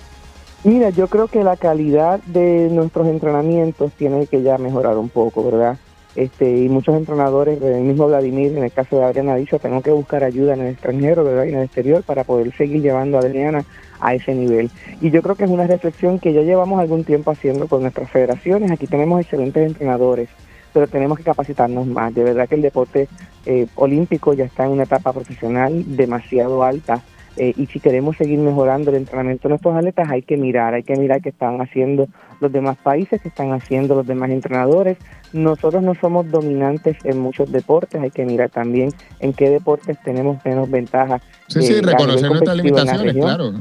Mira, yo creo que la calidad de nuestros entrenamientos tiene que ya mejorar un poco, ¿verdad? Este, y muchos entrenadores, el mismo Vladimir, en el caso de Adriana, ha dicho, tengo que buscar ayuda en el extranjero, ¿verdad? Y en el exterior para poder seguir llevando a Adriana a ese nivel. Y yo creo que es una reflexión que ya llevamos algún tiempo haciendo con nuestras federaciones. Aquí tenemos excelentes entrenadores, pero tenemos que capacitarnos más. De verdad que el deporte eh, olímpico ya está en una etapa profesional demasiado alta eh, y si queremos seguir mejorando el entrenamiento de nuestros atletas, hay que mirar, hay que mirar qué están haciendo los demás países, qué están haciendo los demás entrenadores. Nosotros no somos dominantes en muchos deportes, hay que mirar también en qué deportes tenemos menos ventajas. Sí, sí, eh, reconocer nuestras limitaciones, claro.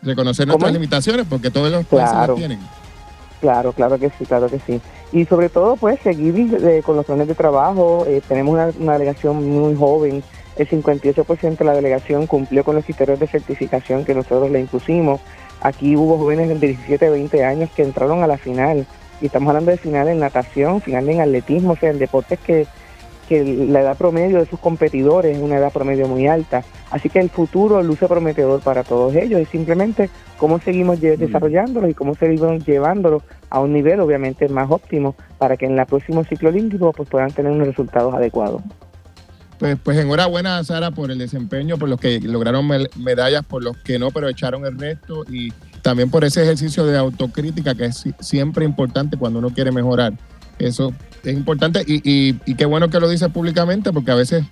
Reconocer nuestras limitaciones porque todos los países las tienen. Claro, claro que sí, claro que sí. Y sobre todo, pues, seguir eh, con los planes de trabajo. tenemos una, una delegación muy joven el 58% de la delegación cumplió con los criterios de certificación que nosotros le impusimos. Aquí hubo jóvenes de 17, 20 años que entraron a la final. Y estamos hablando de final en natación, final en atletismo, o sea, en deportes que, que la edad promedio de sus competidores es una edad promedio muy alta. Así que el futuro luce prometedor para todos ellos y simplemente cómo seguimos desarrollándolos y cómo seguimos llevándolos a un nivel obviamente más óptimo para que en el próximo ciclo olímpico pues, puedan tener unos resultados adecuados. Pues, pues enhorabuena, Sara, por el desempeño, por los que lograron medallas, por los que no, pero echaron el resto y también por ese ejercicio de autocrítica que es siempre importante cuando uno quiere mejorar. Eso es importante y, y, y qué bueno que lo dice públicamente porque a veces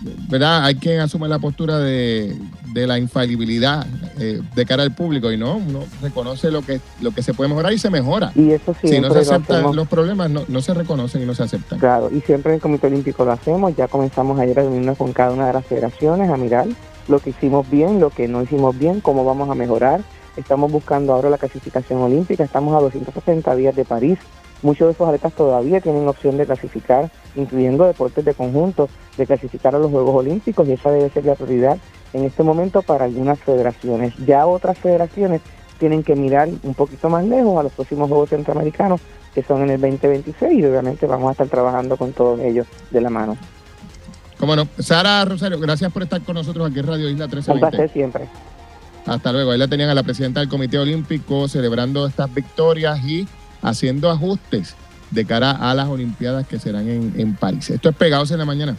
¿verdad? Hay quien asume la postura de, la infalibilidad eh, de cara al público y no, uno reconoce lo que, lo que se puede mejorar y se mejora. Y eso Si no se aceptan los problemas, no, no, se reconocen y no se aceptan. Claro, y siempre en el Comité Olímpico lo hacemos, ya comenzamos ayer a reunirnos con cada una de las federaciones, a mirar lo que hicimos bien, lo que no hicimos bien, cómo vamos a mejorar. Estamos buscando ahora la clasificación olímpica, estamos a 260 días de París, Muchos de esos atletas todavía tienen opción de clasificar, incluyendo deportes de conjunto, de clasificar a los Juegos Olímpicos y esa debe ser la prioridad en este momento para algunas federaciones. Ya otras federaciones tienen que mirar un poquito más lejos a los próximos Juegos Centroamericanos que son en el 2026 y obviamente vamos a estar trabajando con todos ellos de la mano. Cómo no. Sara Rosario, gracias por estar con nosotros aquí en Radio Isla 1320. Un placer siempre. Hasta luego. Ahí la tenían a la presidenta del Comité Olímpico celebrando estas victorias y haciendo ajustes de cara a las Olimpiadas que serán en, París. Esto es Pegados en la Mañana.